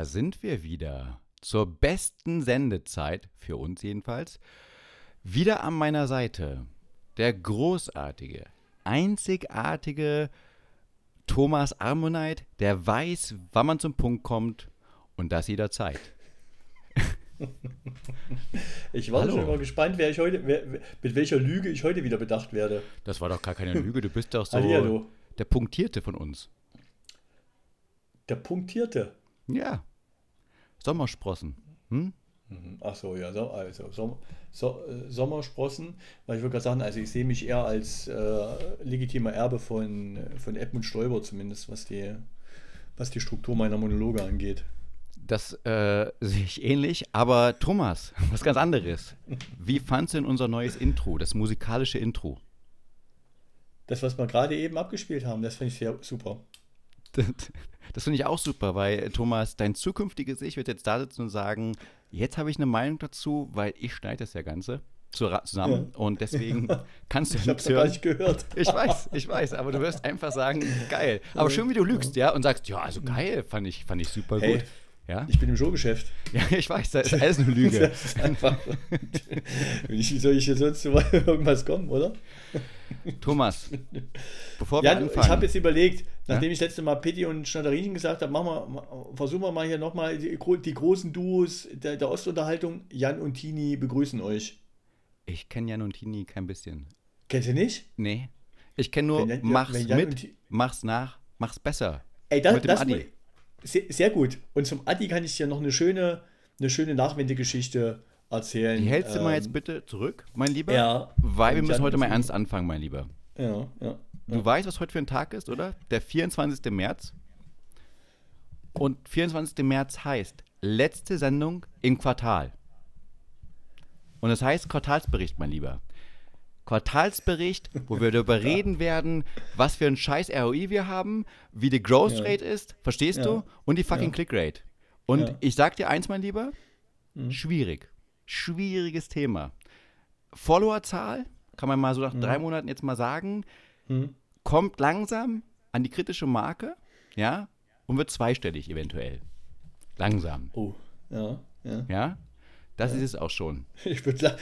Da sind wir wieder. Zur besten Sendezeit, für uns jedenfalls. Wieder an meiner Seite der großartige, einzigartige Thomas Armonite, der weiß, wann man zum Punkt kommt und das jederzeit. Ich war Hallo. schon mal gespannt, wer ich heute, wer, mit welcher Lüge ich heute wieder bedacht werde. Das war doch gar keine Lüge, du bist doch so Hallihallo. der Punktierte von uns. Der Punktierte. Ja. Sommersprossen. Hm? Mhm. Ach so, ja, so, also Som so, äh, Sommersprossen, weil ich würde gerade sagen, also ich sehe mich eher als äh, legitimer Erbe von, von Edmund Stoiber zumindest, was die, was die Struktur meiner Monologe angeht. Das äh, sehe ich ähnlich, aber Thomas, was ganz anderes. Wie fandst du denn unser neues Intro, das musikalische Intro? Das, was wir gerade eben abgespielt haben, das finde ich sehr super. Das, finde ich auch super, weil äh, Thomas, dein zukünftiges Ich wird jetzt da sitzen und sagen, jetzt habe ich eine Meinung dazu, weil ich schneide das ja Ganze zusammen und deswegen kannst du Ich habe nichts hören. nicht gehört. Ich weiß, ich weiß, aber du wirst einfach sagen, geil. Aber schön, wie du lügst, ja, und sagst, ja, also geil, fand ich, fand ich super Hey. gut. Ja? Ich bin im Showgeschäft. ja, ich weiß, das ist alles eine Lüge. Das ist einfach. Wie soll ich hier sonst zu irgendwas kommen, oder? Thomas, bevor wir Ja, anfangen. ich habe jetzt überlegt, nachdem ich letzte Mal Pitti und Schnatterinchen gesagt habe, machen wir, versuchen wir mal hier nochmal die, die großen Duos der, der Ostunterhaltung. Jan und Tini begrüßen euch. ich kenne Jan und Tini kein bisschen. Kennt ihr nicht? Nee. Ich kenne nur, Wenn mach's wenn mit, mach's nach, mach's besser. Ey, das, Mit das Adi. Sehr, sehr gut. Und zum Adi kann ich dir noch eine schöne, eine schöne Nachwendegeschichte erzählen. Die hältst du mal Ähm, jetzt bitte zurück, mein Lieber? Ja. Weil wir müssen heute mal ernst anfangen, mein Lieber. Ja, ja. Du weißt, was heute für ein Tag ist, oder? Der 24. März. Und 24. März heißt letzte Sendung im Quartal. Und das heißt Quartalsbericht, mein Lieber. Quartalsbericht, wo wir darüber reden werden, was für ein scheiß ROI wir haben, wie die Growth Ja. Rate ist, verstehst Ja. du? Und die fucking Ja. Click Rate. Und Ja. Mhm. ich sag dir eins, mein Lieber, schwierig. Schwieriges Thema. Followerzahl, kann man mal so nach drei Monaten jetzt mal sagen, Hm. kommt langsam an die kritische Marke, ja, und wird zweistellig eventuell. Langsam, Oh, ja, ja. ja. Das ist es auch schon. Ich würde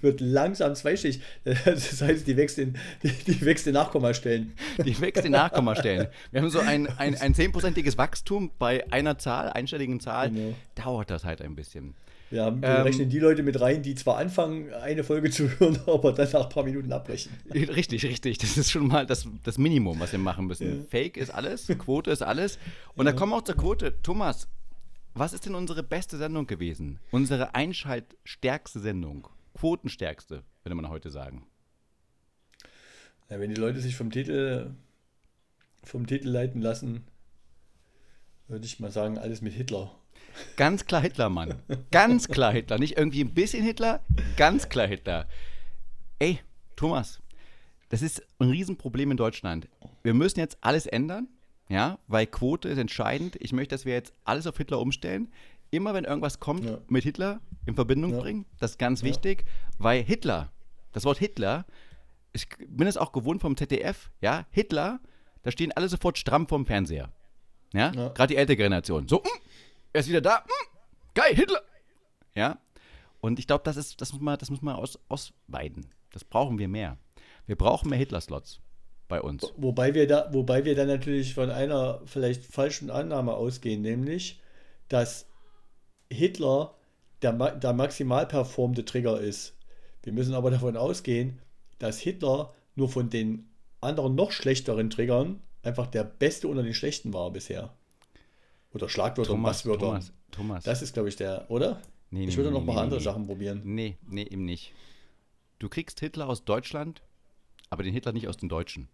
wird langsam zweistellig. Das heißt, die wächst in, die, die wächst in Nachkommastellen. Die wächst in Nachkommastellen. Wir haben so ein, ein, ein zehnprozentiges Wachstum bei einer Zahl, einstelligen Zahl. Genau. Dauert das halt ein bisschen. Wir, haben, Ähm, rechnen die Leute mit rein, die zwar anfangen, eine Folge zu hören, aber dann nach ein paar Minuten abbrechen. Richtig, richtig. Das ist schon mal das, das Minimum, was wir machen müssen. Ja. Fake ist alles, Quote ist alles. Und dann kommen wir auch zur Quote. Thomas, was ist denn unsere beste Sendung gewesen? Unsere einschaltstärkste Sendung. Quotenstärkste, würde man heute sagen. Ja, wenn die Leute sich vom Titel, vom Titel leiten lassen, würde ich mal sagen, alles mit Hitler. Ganz klar Hitler, Mann. Ganz klar Hitler. Nicht irgendwie ein bisschen Hitler, ganz klar Hitler. Ey, Thomas, das ist ein Riesenproblem in Deutschland. Wir müssen jetzt alles ändern, ja, weil Quote ist entscheidend. Ich möchte, dass wir jetzt alles auf Hitler umstellen. Immer wenn irgendwas kommt, Ja. mit Hitler in Verbindung Ja. bringen. Das ist ganz wichtig, weil Hitler, das Wort Hitler, ich bin es auch gewohnt vom ZDF, ja, Hitler, da stehen alle sofort stramm vorm Fernseher. Ja, Ja. gerade die ältere Generation. So, mm, er ist wieder da. Mm, geil, Hitler. Ja. Und ich glaube, das ist, das muss man, das muss man aus, ausweiten. Das brauchen wir mehr. Wir brauchen mehr Hitler-Slots bei uns. Wobei wir da, wobei wir dann natürlich von einer vielleicht falschen Annahme ausgehen, nämlich, dass Hitler der, der maximal performte Trigger ist. Wir müssen aber davon ausgehen, dass Hitler nur von den anderen noch schlechteren Triggern einfach der beste unter den schlechten war bisher. Oder Schlagwörter und Thomas, Passwörter. Thomas, Thomas. Das ist, glaube ich, der, oder? Nee, ich nee, würde nee, noch mal nee, andere nee. Sachen probieren. Nee, nee, eben nicht. Du kriegst Hitler aus Deutschland, aber den Hitler nicht aus den Deutschen.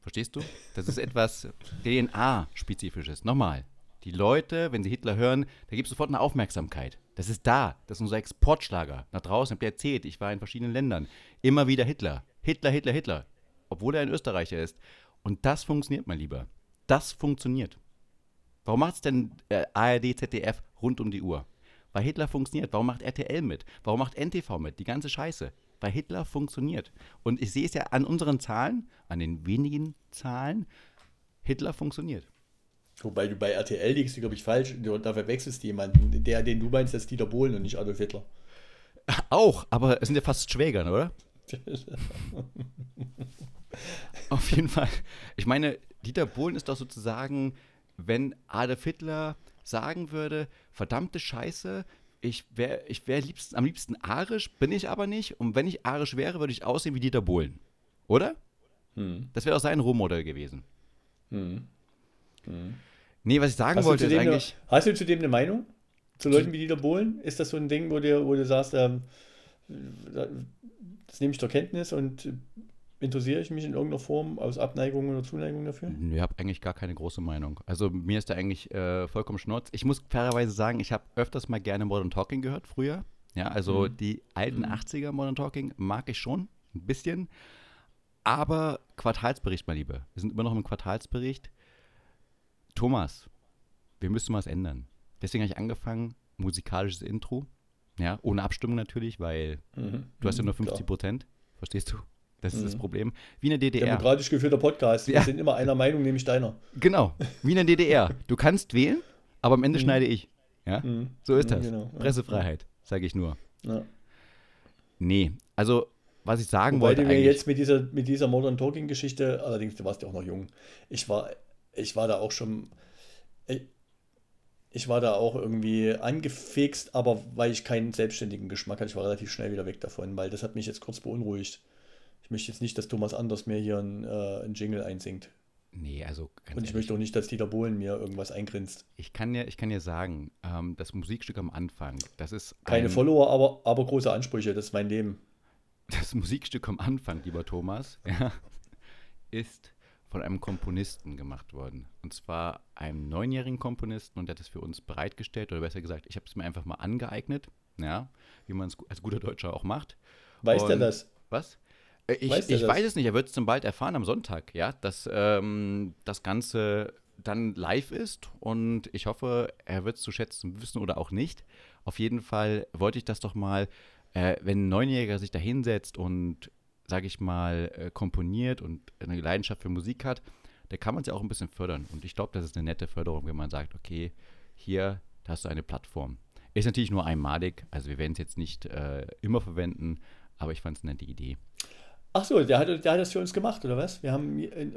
Verstehst du? Das ist etwas DNA-spezifisches. Nochmal. Die Leute, wenn sie Hitler hören, da gibt es sofort eine Aufmerksamkeit. Das ist da. Das ist unser Exportschlager. Nach draußen habt ihr erzählt, ich war in verschiedenen Ländern. Immer wieder Hitler. Hitler, Hitler, Hitler. Obwohl er ein Österreicher ist. Und das funktioniert, mein Lieber. Das funktioniert. Warum macht es denn äh, ARD, ZDF rund um die Uhr? Weil Hitler funktioniert. Warum macht RTL mit? Warum macht NTV mit? Die ganze Scheiße. Weil Hitler funktioniert. Und ich sehe es ja an unseren Zahlen, an den wenigen Zahlen, Hitler funktioniert. Wobei du bei RTL liegst, glaube ich, falsch. Du- Da verwechselst du jemanden. Der, den du meinst, ist Dieter Bohlen und nicht Adolf Hitler. Auch, aber es sind ja fast Schwägern, oder? Auf jeden Fall. Ich meine, Dieter Bohlen ist doch sozusagen, wenn Adolf Hitler sagen würde, verdammte Scheiße, ich wäre ich wär liebsten, am liebsten arisch, bin ich aber nicht. Und wenn ich arisch wäre, würde ich aussehen wie Dieter Bohlen. Oder? Hm. Das wäre doch sein Rohmodell gewesen. Hm. Nee, was ich sagen Hast, wollte, ist dem eine, eigentlich. hast du zu dem eine Meinung? Zu Leuten wie Dieter Bohlen? Ist das so ein Ding, wo du, wo du sagst, ähm, das nehme ich zur Kenntnis und interessiere ich mich in irgendeiner Form aus Abneigung oder Zuneigung dafür? Ich habe eigentlich gar keine große Meinung. Also mir ist da eigentlich äh, vollkommen schnurz. Ich muss fairerweise sagen, ich habe öfters mal gerne Modern Talking gehört früher. Ja, also Mhm. die alten 80er Modern Talking mag ich schon, ein bisschen. Aber Quartalsbericht, mein Lieber. Wir sind immer noch im Quartalsbericht. Thomas, wir müssen was ändern. Deswegen habe ich angefangen, musikalisches Intro. Ja, ohne Abstimmung natürlich, weil Mhm. du hast ja nur Mhm, 50 klar. Prozent. Verstehst du? Das ist das Mhm. Problem. Wie in der DDR. Demokratisch geführter Podcast. Wir Ja. sind immer einer Meinung, nämlich deiner. Genau, wie in der DDR. Du kannst wählen, aber am Ende schneide ich. Ja? Mhm. So ist Mhm, das. genau. Pressefreiheit, sage ich nur. Ja. Nee, also was ich sagen Wobei wollte du mir eigentlich, jetzt mit dieser, mit dieser Modern Talking Geschichte, allerdings, du warst ja auch noch jung, ich war, ich war da auch schon, ich, ich war da auch irgendwie angefixt, aber weil ich keinen selbstständigen Geschmack hatte, ich war relativ schnell wieder weg davon, weil das hat mich jetzt kurz beunruhigt. Ich möchte jetzt nicht, dass Thomas Anders mir hier ein, äh, ein Jingle einsingt. nee, also Und ich ehrlich, möchte auch nicht, dass Dieter Bohlen mir irgendwas eingrinst. ich kann dir, ich kann dir sagen, ähm, das Musikstück am Anfang, das ist Keine ein, Follower, aber, aber große Ansprüche, das ist mein Leben. das Musikstück am Anfang, lieber Thomas, ja, ist von einem Komponisten gemacht worden. Und zwar einem neunjährigen Komponisten und der hat es für uns bereitgestellt, oder besser gesagt, ich habe es mir einfach mal angeeignet, ja, wie man es als guter Deutscher auch macht. Weiß der Und- das? Was? Ich, Weiß ich weiß es nicht, er wird es zum bald erfahren am Sonntag, ja, dass ähm, das Ganze dann live ist und ich hoffe, er wird es zu schätzen wissen oder auch nicht. Auf jeden Fall wollte ich das doch mal, äh, wenn ein Neunjähriger sich da hinsetzt und, sage ich mal, äh, komponiert und eine Leidenschaft für Musik hat, da kann man es ja auch ein bisschen fördern. Und ich glaube, das ist eine nette Förderung, wenn man sagt, okay, hier, da hast du eine Plattform. Ist natürlich nur einmalig, also wir werden es jetzt nicht äh, immer verwenden, aber ich fand es eine nette Idee. Ach so, der hat, der hat das für uns gemacht, oder was? Wir haben äh,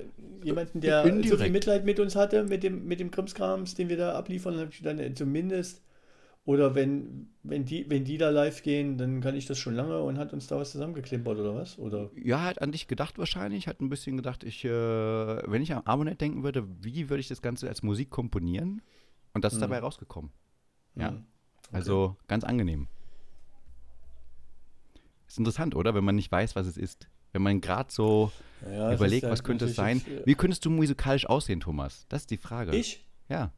jemanden, der so Indirekt. viel Mitleid mit uns hatte, mit dem, mit dem Krimskrams, den wir da abliefern, hab ich dann äh, zumindest. Oder wenn, wenn, die, wenn die da live gehen, dann kann ich das schon lange und hat uns da was zusammengeklimpert, oder was? Oder Ja, hat an dich gedacht wahrscheinlich, hat ein bisschen gedacht, ich, äh, wenn ich an Abonnet denken würde, wie würde ich das Ganze als Musik komponieren? Und das ist Mhm. dabei rausgekommen. Ja. Hm. Also ganz angenehm. Ist interessant, oder? Wenn man nicht weiß, was es ist. Wenn man gerade so Ja, überlegt, was könnte es sein. Wie könntest du musikalisch aussehen, Thomas? Das ist die Frage. Ich? Ja.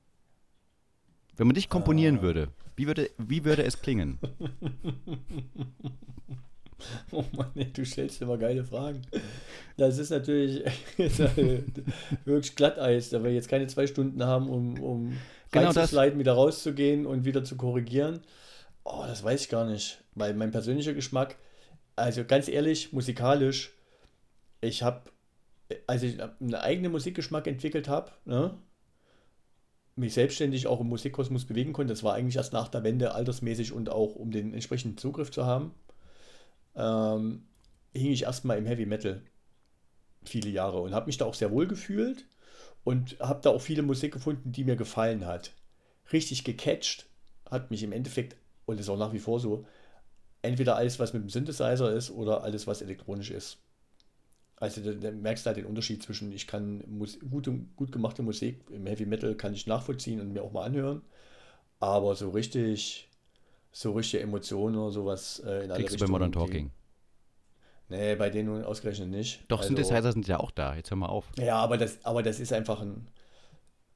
Wenn man dich komponieren Ah. würde, wie würde, wie würde es klingen? Oh Mann, ey, du stellst immer geile Fragen. Das ist natürlich wirklich Glatteis, da wir jetzt keine zwei Stunden haben, um, um Genau das. reinzusliden, wieder rauszugehen und wieder zu korrigieren. Oh, das weiß ich gar nicht. Weil mein persönlicher Geschmack, also ganz ehrlich, musikalisch, ich habe, als ich einen eigenen Musikgeschmack entwickelt habe, ne, mich selbstständig auch im Musikkosmos bewegen konnte, das war eigentlich erst nach der Wende altersmäßig und auch um den entsprechenden Zugriff zu haben ähm, hing ich erstmal im Heavy Metal viele Jahre und habe mich da auch sehr wohl gefühlt und habe da auch viele Musik gefunden, die mir gefallen hat. Richtig gecatcht hat mich im Endeffekt, und ist auch nach wie vor so, entweder alles, was mit dem Synthesizer ist oder alles, was elektronisch ist. Also da, da merkst du halt den Unterschied zwischen, ich kann Mus gute, gut gemachte Musik im Heavy Metal kann ich nachvollziehen und mir auch mal anhören, aber so richtig, so richtige Emotionen oder sowas äh, in alle Kriegst du bei Modern Richtungen, die- Talking. Nee, bei denen nun ausgerechnet nicht. Doch, Also- Synthesizer sind ja auch da. Jetzt hör mal auf. Ja, aber das, aber das ist einfach ein.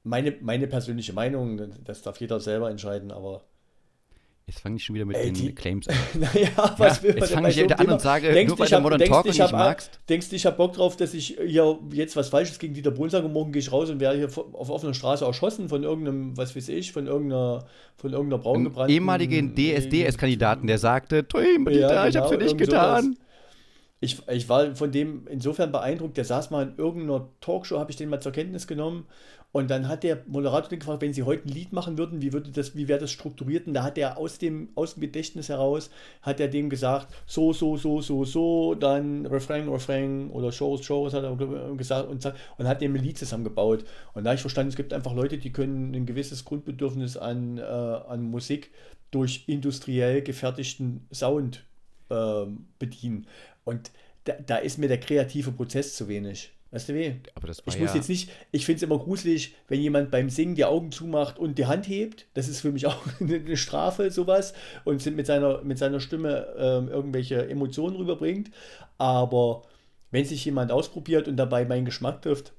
Meine, meine persönliche Meinung, das darf jeder selber entscheiden, aber. Jetzt fange ich schon wieder mit Ey, den die- Claims an. Naja, was will man jetzt denn fange ich so wieder an Thema? und sage, Denkst nur du, weil hab- Modern denkst Talking ich hab- magst. Denkst du, ich habe Bock drauf, dass ich hier jetzt was Falsches gegen Dieter Bohlen sage und morgen gehe ich raus und werde hier auf offener Straße erschossen von irgendeinem, was weiß ich, von irgendeiner, von irgendeiner braungebrannten... ehemaligen DSDS-Kandidaten, der sagte, Tui, Ja, Dieter, ich hab's für genau, dich sowas. getan. Ich, ich war von dem insofern beeindruckt, der saß mal in irgendeiner Talkshow, habe ich den mal zur Kenntnis genommen Und dann hat der Moderator den gefragt, wenn Sie heute ein Lied machen würden, wie würde das, wie wäre das strukturiert? Und da hat er aus dem, aus dem Gedächtnis heraus, hat er dem gesagt, so, so, so, so, so, dann Refrain, Refrain oder Shows, Shows, hat er gesagt und, und hat dem ein Lied zusammengebaut. Und da habe ich verstanden, es gibt einfach Leute, die können ein gewisses Grundbedürfnis an, äh, an Musik durch industriell gefertigten Sound äh, bedienen. Und da, da ist mir der kreative Prozess zu wenig. Weißt du weh? Aber das war ich ja, muss jetzt nicht, ich finde es immer gruselig, wenn jemand beim Singen die Augen zumacht und die Hand hebt. Das ist für mich auch eine Strafe, sowas. Und mit seiner, mit seiner Stimme ähm, irgendwelche Emotionen rüberbringt. Aber wenn sich jemand ausprobiert und dabei meinen Geschmack trifft,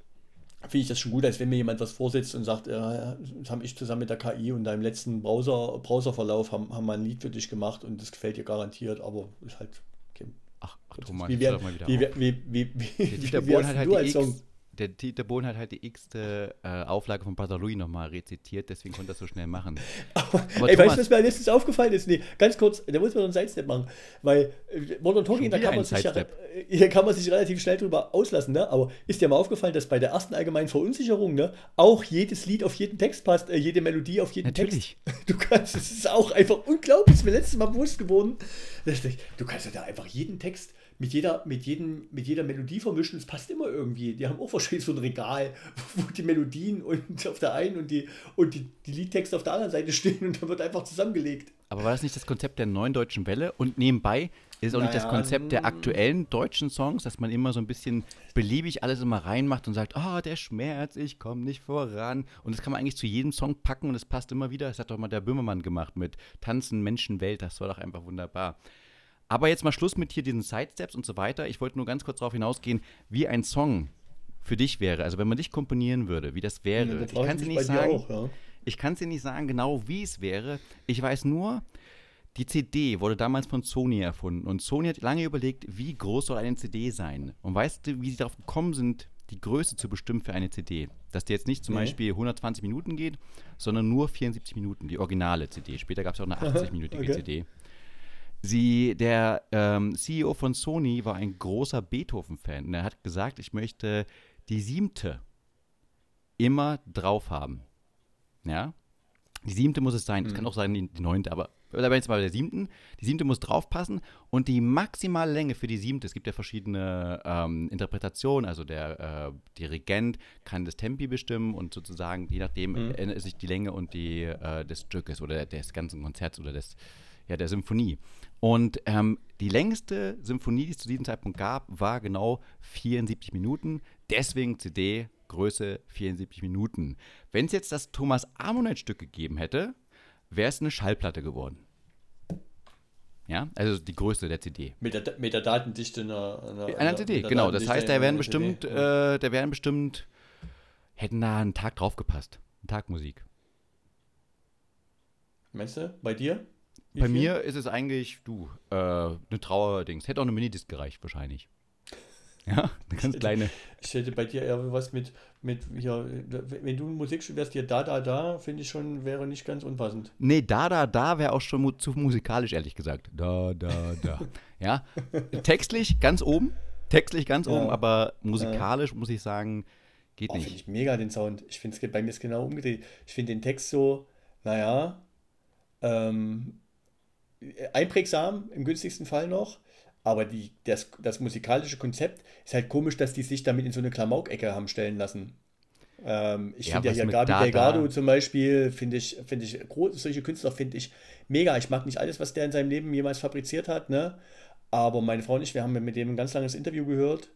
finde ich das schon gut, als wenn mir jemand was vorsetzt und sagt, ja, das habe ich zusammen mit der KI und deinem letzten Browser, Browserverlauf haben, haben wir ein Lied für dich gemacht und das gefällt dir garantiert, aber ist halt. Ach, Thomas, Wie doch mal wieder wie, wie, wie, wie, Der wie, Dieter wie Bohlen hast hat du halt die Song? Der Dieter Bohlen hat halt die x-te äh, Auflage von Louis nochmal rezitiert, deswegen konnte er das so schnell machen. Aber, Aber ey, weißt Thomas- du, was mir letztens aufgefallen ist? Nee, ganz kurz, da muss man so einen Sidestep machen. Weil äh, Modern Talking, da kann, man sich ja, hier kann man sich relativ schnell drüber auslassen. Ne? Aber ist dir mal aufgefallen, dass bei der ersten allgemeinen Verunsicherung ne, auch jedes Lied auf jeden Text passt, äh, jede Melodie auf jeden Natürlich. Text? Du kannst, es ist auch einfach unglaublich, ist mir letztes Mal bewusst geworden. Du kannst ja da einfach jeden Text mit jeder, mit, jedem, mit jeder Melodie vermischen, es passt immer irgendwie. Die haben auch wahrscheinlich so ein Regal, wo die Melodien und auf der einen und die, und die, die Liedtexte auf der anderen Seite stehen und dann wird einfach zusammengelegt. Aber war das nicht das Konzept der neuen deutschen Welle? Und nebenbei ist auch nicht das Naja, Konzept der mm. aktuellen deutschen Songs, dass man immer so ein bisschen beliebig alles immer reinmacht und sagt, ah, der Schmerz, ich komme nicht voran. Und das kann man eigentlich zu jedem Song packen und es passt immer wieder. Das hat doch mal der Böhmermann gemacht mit Tanzen, Menschen, Welt. Das war doch einfach wunderbar. Aber jetzt mal Schluss mit hier diesen Sidesteps und so weiter. Ich wollte nur ganz kurz darauf hinausgehen, wie ein Song für dich wäre. Also wenn man dich komponieren würde, wie das wäre. Ja, da ich kann es nicht sagen. auch, ja. Ich kann es dir nicht sagen, genau wie es wäre. Ich weiß nur, die CD wurde damals von Sony erfunden. Und Sony hat lange überlegt, wie groß soll eine CD sein. Und weißt du, wie sie darauf gekommen sind, die Größe zu bestimmen für eine CD? Dass die jetzt nicht zum Nee. Beispiel 120 Minuten geht, sondern nur 74 Minuten, die originale CD. Später gab es auch eine 80-minütige okay. CD. Sie, der ähm, CEO von Sony war ein großer Beethoven-Fan. Und er hat gesagt, ich möchte die siebte immer drauf haben. Ja? Die siebte muss es sein. Es kann auch sein die, die neunte, aber da bin ich jetzt mal bei der siebten. Die siebte muss draufpassen und die maximale Länge für die siebte, es gibt ja verschiedene ähm, Interpretationen, also der äh, Dirigent kann das Tempi bestimmen und sozusagen, je nachdem, ändert sich die Länge und die äh, des Stückes oder des ganzen Konzerts oder des, ja, der Symphonie. Und ähm, die längste Symphonie, die es zu diesem Zeitpunkt gab, war genau 74 Minuten. Deswegen CD Größe 74 Minuten. Wenn es jetzt das Thomas Amonet-Stück gegeben hätte, wäre es eine Schallplatte geworden. Ja, also die Größe der CD. Mit der, mit der Datendichte einer, einer, Einer CD, mit der genau. Das heißt, da einer wären CD. bestimmt, äh, da wären bestimmt, hätten da einen Tag drauf gepasst. Ein Tag Musik. Meinst du? Bei dir? Bei mir ist es eigentlich, du, äh, eine Trauerdings. Hätte auch eine Minidisc gereicht wahrscheinlich. Ja, eine ganz kleine. Ich hätte bei dir eher was mit, mit hier, wenn du Musik studierst, hier da, da, da, finde ich schon, wäre nicht ganz unpassend. Nee, da, da, da wäre auch schon mu zu musikalisch, ehrlich gesagt. Da, da, da. ja, textlich ganz oben. Textlich ganz Ja. oben, aber musikalisch muss ich sagen, geht Oh, finde nicht. ich mega den Sound. Ich finde es bei mir ist genau umgedreht. Ich finde den Text so, naja, ähm, einprägsam, im günstigsten Fall noch. Aber die, das, das musikalische Konzept ist halt komisch, dass die sich damit in so eine Klamauk-Ecke haben stellen lassen. Ähm, ich Ja, finde ja hier Gabi da, Delgado zum Beispiel, finde ich, finde ich, groß, solche Künstler finde ich mega. Ich mag nicht alles, was der in seinem Leben jemals fabriziert hat, ne? Aber meine Frau und ich, wir haben mit dem ein ganz langes Interview gehört.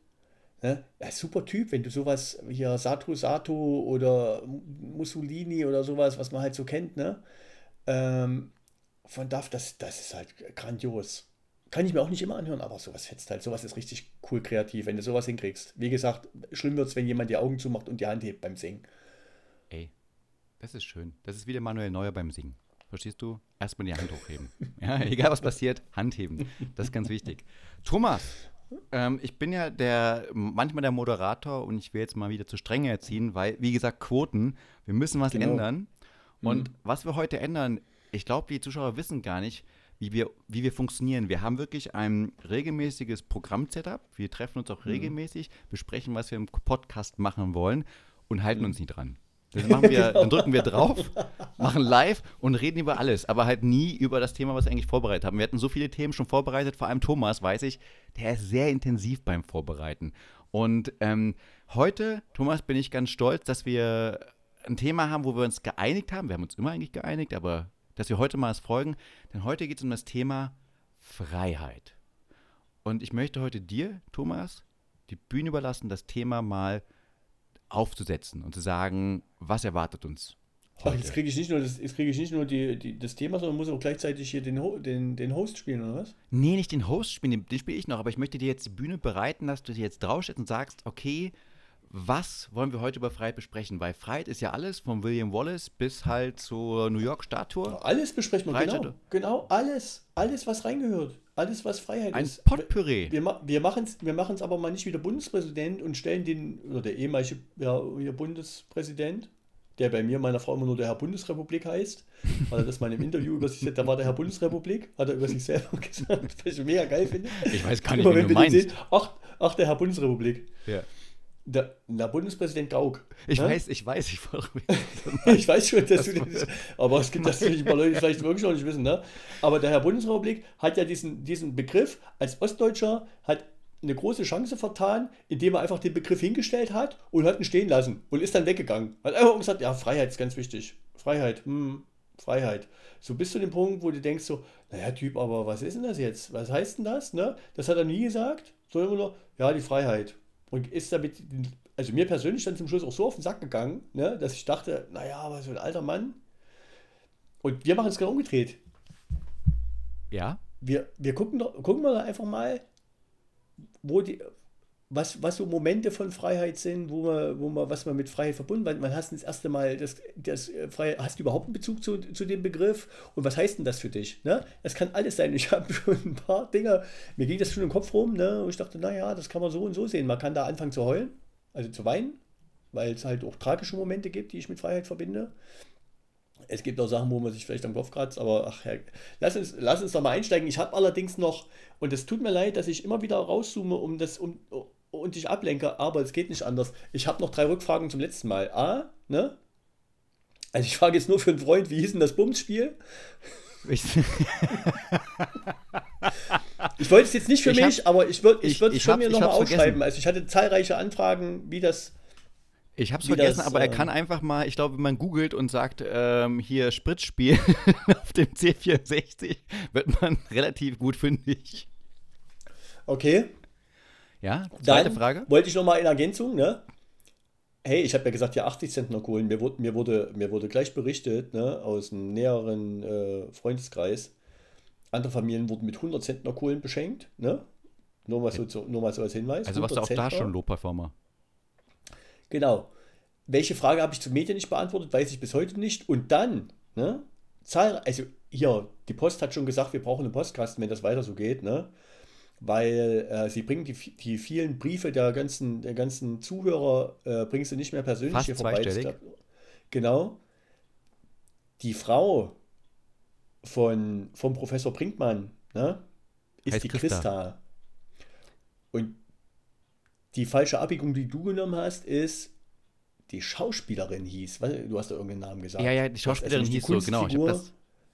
Ne? Ja, super Typ, wenn du sowas hier Sato Sato oder Mussolini oder sowas, was man halt so kennt, ne? Ähm, von Duff, das, das ist halt grandios. Kann ich mir auch nicht immer anhören, aber sowas fetzt halt. Sowas ist richtig cool kreativ, wenn du sowas hinkriegst. Wie gesagt, schlimm wird es, wenn jemand die Augen zumacht und die Hand hebt beim Singen. Ey, das ist schön. Das ist wieder Manuel Neuer beim Singen. Verstehst du? Erstmal die Hand hochheben. Ja, egal was passiert, Hand heben. Das ist ganz wichtig. Thomas, ähm, ich bin ja der manchmal der Moderator und ich will jetzt mal wieder zur Strenge erziehen, weil, wie gesagt, Quoten, wir müssen was Genau. ändern. Und was wir heute ändern, ich glaube, die Zuschauer wissen gar nicht, wie wir, wie wir funktionieren. Wir haben wirklich ein regelmäßiges Programm-Setup. Wir treffen uns auch regelmäßig, besprechen, was wir im Podcast machen wollen und halten uns nie dran. Dann, machen wir, genau. dann drücken wir drauf, machen live und reden über alles, aber halt nie über das Thema, was wir eigentlich vorbereitet haben. Wir hatten so viele Themen schon vorbereitet, vor allem Thomas, weiß ich, der ist sehr intensiv beim Vorbereiten. Und ähm, heute, Thomas, bin ich ganz stolz, dass wir ein Thema haben, wo wir uns geeinigt haben. Wir haben uns immer eigentlich geeinigt, aber dass wir heute mal es folgen. Denn heute geht es um das Thema Freiheit. Und ich möchte heute dir, Thomas, die Bühne überlassen, das Thema mal aufzusetzen und zu sagen, was erwartet uns Ach, jetzt kriege ich nicht nur, das, krieg ich nicht nur die, die, das Thema, sondern muss auch gleichzeitig hier den, den, den Host spielen, oder was? Nee, nicht den Host spielen, den, den spiele ich noch, aber ich möchte dir jetzt die Bühne bereiten, dass du dir jetzt draufstellst und sagst, okay, was wollen wir heute über Freiheit besprechen? Weil Freiheit ist ja alles, von William Wallace bis halt zur New York-Statue. Alles besprechen wir, genau. Genau, alles. Alles, was reingehört. Alles, was Freiheit Ein ist. Ein Potpüree. Wir, wir, wir machen es wir aber mal nicht wie der Bundespräsident und stellen den, oder der ehemalige ja, Bundespräsident, der bei mir, meiner Frau, immer nur der Herr Bundesrepublik heißt, weil er das mal im Interview über sich da war der Herr Bundesrepublik, hat er über sich selber gesagt, was ich mega geil finde. Ich weiß gar nicht, wie du meinst. Sehen, ach, ach, der Herr Bundesrepublik. Ja. Der, der, Bundespräsident Gauck. Ich ne? weiß, ich weiß, ich, ich weiß schon, dass das du das, aber es gibt natürlich ein paar Leute, die vielleicht wirklich noch nicht wissen, ne? Aber der Herr Bundesrepublik hat ja diesen, diesen Begriff als Ostdeutscher, hat eine große Chance vertan, indem er einfach den Begriff hingestellt hat und hat ihn stehen lassen und ist dann weggegangen. Hat einfach gesagt, ja, Freiheit ist ganz wichtig. Freiheit, hm, Freiheit. So bis zu dem Punkt, wo du denkst so, naja, Typ, aber was ist denn das jetzt? Was heißt denn das? Ne? Das hat er nie gesagt, sondern immer nur, ja, die Freiheit. Und ist damit, also mir persönlich dann zum Schluss auch so auf den Sack gegangen, ne, dass ich dachte, naja, aber so ein alter Mann. Und wir machen es genau umgedreht. Ja. Wir, wir gucken, gucken wir einfach mal, wo die, was, was so Momente von Freiheit sind, wo man, wo man, was man mit Freiheit verbunden, weil man hast das erste Mal das, das äh, Freiheit, hast du überhaupt einen Bezug zu, zu dem Begriff und was heißt denn das für dich? Ne? Das kann alles sein. Ich habe schon ein paar Dinge, mir ging das schon im Kopf rum, ne? und ich dachte, naja, das kann man so und so sehen. Man kann da anfangen zu heulen, also zu weinen, weil es halt auch tragische Momente gibt, die ich mit Freiheit verbinde. Es gibt auch Sachen, wo man sich vielleicht am Kopf kratzt, aber ach, Herr, lass, uns, lass uns doch mal einsteigen. Ich habe allerdings noch, und es tut mir leid, dass ich immer wieder rauszoome, um das, um, und dich ablenke, aber es geht nicht anders. Ich habe noch drei Rückfragen zum letzten Mal. A, ne? Also ich frage jetzt nur für einen Freund, wie hieß denn das Bums-Spiel? Ich, ich wollte es jetzt nicht für ich mich, hab, aber ich würde ich, es schon mir nochmal aufschreiben. Also ich hatte zahlreiche Anfragen, wie das. Ich habe es vergessen, das, aber äh, er kann einfach mal, ich glaube, wenn man googelt und sagt, ähm, hier Spritzspiel auf dem C64, wird man relativ gut fündig. Okay. Ja, zweite Dann Frage. Wollte ich nochmal in Ergänzung, ne? Hey, ich habe ja gesagt, ja 80 Zentner Kohlen. Mir wurde, mir wurde, mir wurde gleich berichtet, ne, aus einem näheren äh, Freundeskreis, andere Familien wurden mit 100 Zentner Kohlen beschenkt, ne? Nur mal so, nur mal so als Hinweis. Also was du auch Zentner. da schon Lobperformer. Genau. Welche Frage habe ich zu Medien nicht beantwortet, weiß ich bis heute nicht. Und dann, ne, Zahl, also hier, die Post hat schon gesagt, wir brauchen einen Postkasten, wenn das weiter so geht, ne? Weil äh, sie bringen die, die vielen Briefe der ganzen, der ganzen Zuhörer, äh, bringen sie nicht mehr persönlich Fast hier vorbei. Glaub, genau. Die Frau von, vom Professor Brinkmann ne, ist heißt die Christa. Christa. Und die falsche Abbiegung, die du genommen hast, ist, die Schauspielerin hieß. Du hast da irgendeinen Namen gesagt. Ja, ja, die Schauspielerin also hieß so, genau. Ich habe das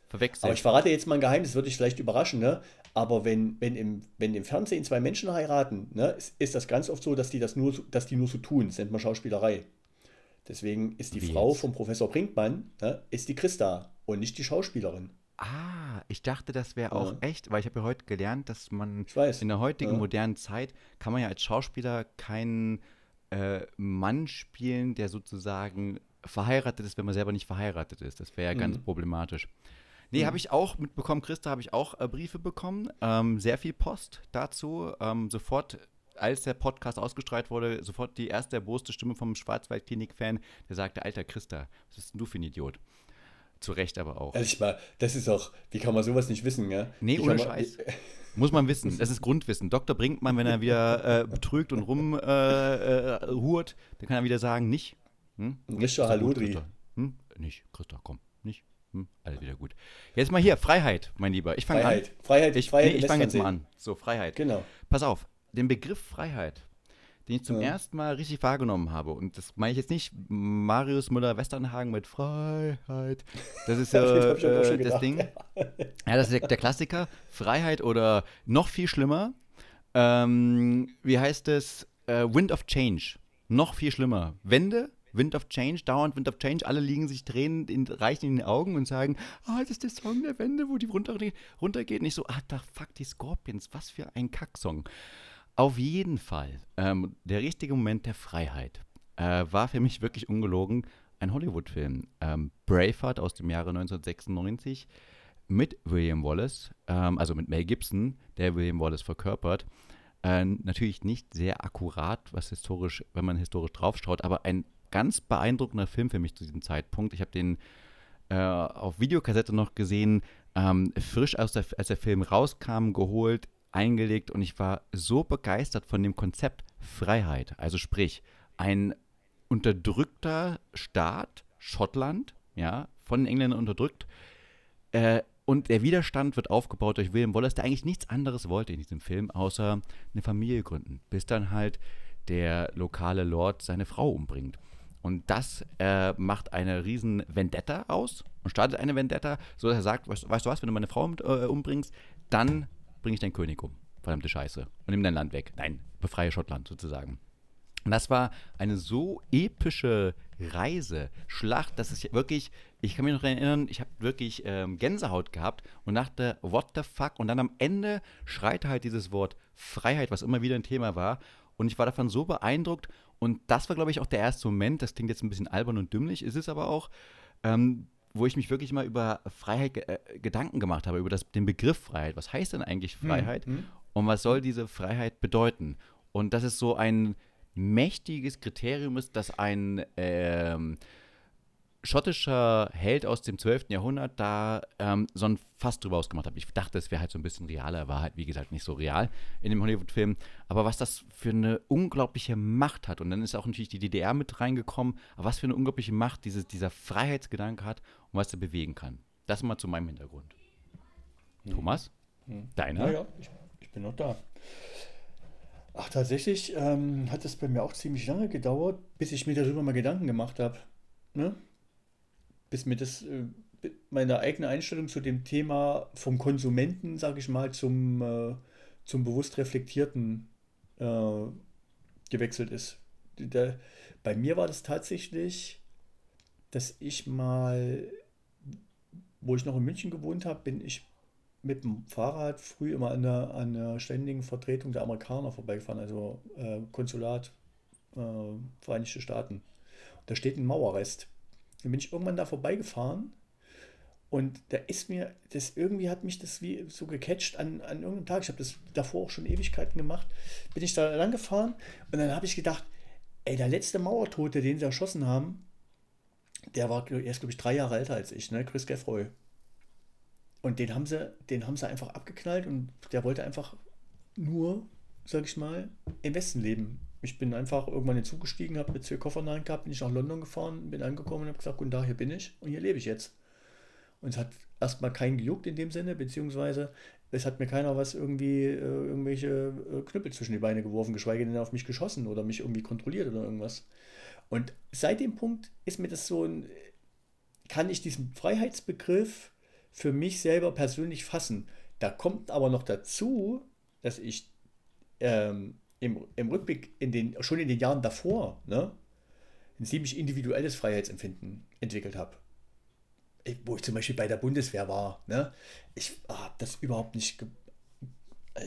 verwechselt. Aber ich verrate jetzt mal ein Geheimnis, würde dich vielleicht überraschen, ne? Aber wenn, wenn, im, wenn im Fernsehen zwei Menschen heiraten, ne, ist, ist das ganz oft so, dass die das nur, dass die nur so tun. Das nennt man Schauspielerei. Deswegen ist die Wie Frau jetzt? vom Professor Brinkmann, ne, ist die Christa und nicht die Schauspielerin. Ah, ich dachte, das wäre auch ja. echt, weil ich habe ja heute gelernt, dass man in der heutigen ja. modernen Zeit kann man ja als Schauspieler keinen äh, Mann spielen, der sozusagen verheiratet ist, wenn man selber nicht verheiratet ist. Das wäre ja mhm. ganz problematisch. Nee, mhm. habe ich auch mitbekommen, Christa, habe ich auch äh, Briefe bekommen. Ähm, sehr viel Post dazu. Ähm, sofort, als der Podcast ausgestrahlt wurde, sofort die erste erboste Stimme vom Schwarzwaldklinik-Fan, der sagte: Alter Christa, was bist denn du für ein Idiot? Zu Recht aber auch. Also ich mal, das ist auch, wie kann man sowas nicht wissen, ja? Nee, ohne Scheiß. Muss man wissen. Das ist Grundwissen. Dr. Brinkmann, wenn er wieder äh, betrügt und rumhurt, äh, äh, dann kann er wieder sagen, nicht. Hm? Richard Haludri. Hm? Nicht, Christa, komm, nicht. Hm, alles wieder gut. Jetzt mal hier, Freiheit, mein Lieber. Ich fange an. Freiheit, ich, Freiheit. Nee, ich fange jetzt mal an. So, Freiheit. Genau. Pass auf, den Begriff Freiheit, den ich zum Ja. ersten Mal richtig wahrgenommen habe. Und das meine ich jetzt nicht Marius Müller-Westernhagen mit Freiheit. Das ist Ja, äh, äh, das. Ding. Ja, das ist der, der Klassiker. Freiheit oder noch viel schlimmer. Ähm, wie heißt es? Äh, Wind of Change. Noch viel schlimmer. Wende, Wind of Change, dauernd Wind of Change. Alle liegen sich Tränen in, reichen in den Augen und sagen, ah, das ist der Song der Wende, wo die runter, runtergeht. Und ich so, ah, da fuck die Scorpions. Was für ein Kacksong. Auf jeden Fall. Ähm, der richtige Moment der Freiheit äh, war für mich wirklich ungelogen ein Hollywood-Film. Ähm, Braveheart aus dem Jahre 1996 mit William Wallace, ähm, also mit Mel Gibson, der William Wallace verkörpert. Äh, natürlich nicht sehr akkurat, was historisch, wenn man historisch draufschaut, aber ein ganz beeindruckender Film für mich zu diesem Zeitpunkt. Ich habe den äh, auf Videokassette noch gesehen, ähm, frisch aus der, als der Film rauskam, geholt, eingelegt und ich war so begeistert von dem Konzept Freiheit. Also sprich, ein unterdrückter Staat, Schottland, ja, von den Engländern unterdrückt, äh, und der Widerstand wird aufgebaut durch William Wallace, der eigentlich nichts anderes wollte in diesem Film, außer eine Familie gründen, bis dann halt der lokale Lord seine Frau umbringt. Und das äh, macht eine riesen Vendetta aus und startet eine Vendetta, so dass er sagt, weißt, weißt du was, wenn du meine Frau äh, umbringst, dann bringe ich deinen König um. Verdammte Scheiße. Und nimm dein Land weg. Nein, befreie Schottland sozusagen. Und das war eine so epische Reise, Schlacht, dass es wirklich, ich kann mich noch erinnern, ich habe wirklich ähm, Gänsehaut gehabt und dachte, what the fuck? Und dann am Ende schreit halt dieses Wort Freiheit, was immer wieder ein Thema war. Und ich war davon so beeindruckt. Und das war, glaube ich, auch der erste Moment, das klingt jetzt ein bisschen albern und dümmlich, ist es aber auch, ähm, wo ich mich wirklich mal über Freiheit äh, Gedanken gemacht habe, über das, den Begriff Freiheit. Was heißt denn eigentlich Freiheit? Hm, hm. Und was soll diese Freiheit bedeuten? Und das ist so ein mächtiges Kriterium ist, dass ein ähm, schottischer Held aus dem 12. Jahrhundert da ähm, so ein Fass drüber ausgemacht hat. Ich dachte, es wäre halt so ein bisschen realer, war halt, wie gesagt, nicht so real in dem Hollywood-Film. Aber was das für eine unglaubliche Macht hat, und dann ist auch natürlich die DDR mit reingekommen, aber was für eine unglaubliche Macht dieses, dieser Freiheitsgedanke hat und was er bewegen kann. Das mal zu meinem Hintergrund. Thomas? Deiner? Ja, ja, ich, ich bin noch da. Ach, tatsächlich ähm, hat es bei mir auch ziemlich lange gedauert, bis ich mir darüber mal Gedanken gemacht habe. Ne? Bis mir das, äh, meine eigene Einstellung zu dem Thema vom Konsumenten, sage ich mal, zum, äh, zum bewusst reflektierten äh, gewechselt ist. Der, bei mir war das tatsächlich, dass ich mal, wo ich noch in München gewohnt habe, bin ich mit dem Fahrrad früh immer an der, an der ständigen Vertretung der Amerikaner vorbeigefahren, also äh, Konsulat äh, Vereinigte Staaten. Da steht ein Mauerrest. Dann bin ich irgendwann da vorbeigefahren und da ist mir, das irgendwie hat mich das wie so gecatcht an, an irgendeinem Tag. Ich habe das davor auch schon Ewigkeiten gemacht. Bin ich da lang gefahren und dann habe ich gedacht, ey, der letzte Mauertote, den sie erschossen haben, der war, er ist glaube ich drei Jahre älter als ich, ne? Chris Geffroy. Und den haben sie, den haben sie einfach abgeknallt und der wollte einfach nur, sag ich mal, im Westen leben. Ich bin einfach irgendwann in den Zug gestiegen, habe mit zwei Koffern in gehabt, bin ich nach London gefahren, bin angekommen und habe gesagt, guten Tag, hier bin ich und hier lebe ich jetzt. Und es hat erstmal keinen gejuckt in dem Sinne, beziehungsweise es hat mir keiner was irgendwie, äh, irgendwelche äh, Knüppel zwischen die Beine geworfen, geschweige denn auf mich geschossen oder mich irgendwie kontrolliert oder irgendwas. Und seit dem Punkt ist mir das so ein, kann ich diesen Freiheitsbegriff für mich selber persönlich fassen. Da kommt aber noch dazu, dass ich ähm, im, im Rückblick in den, schon in den Jahren davor ne, ein ziemlich individuelles Freiheitsempfinden entwickelt habe. Ich- Wo ich zum Beispiel bei der Bundeswehr war, ne, ich habe das überhaupt nicht,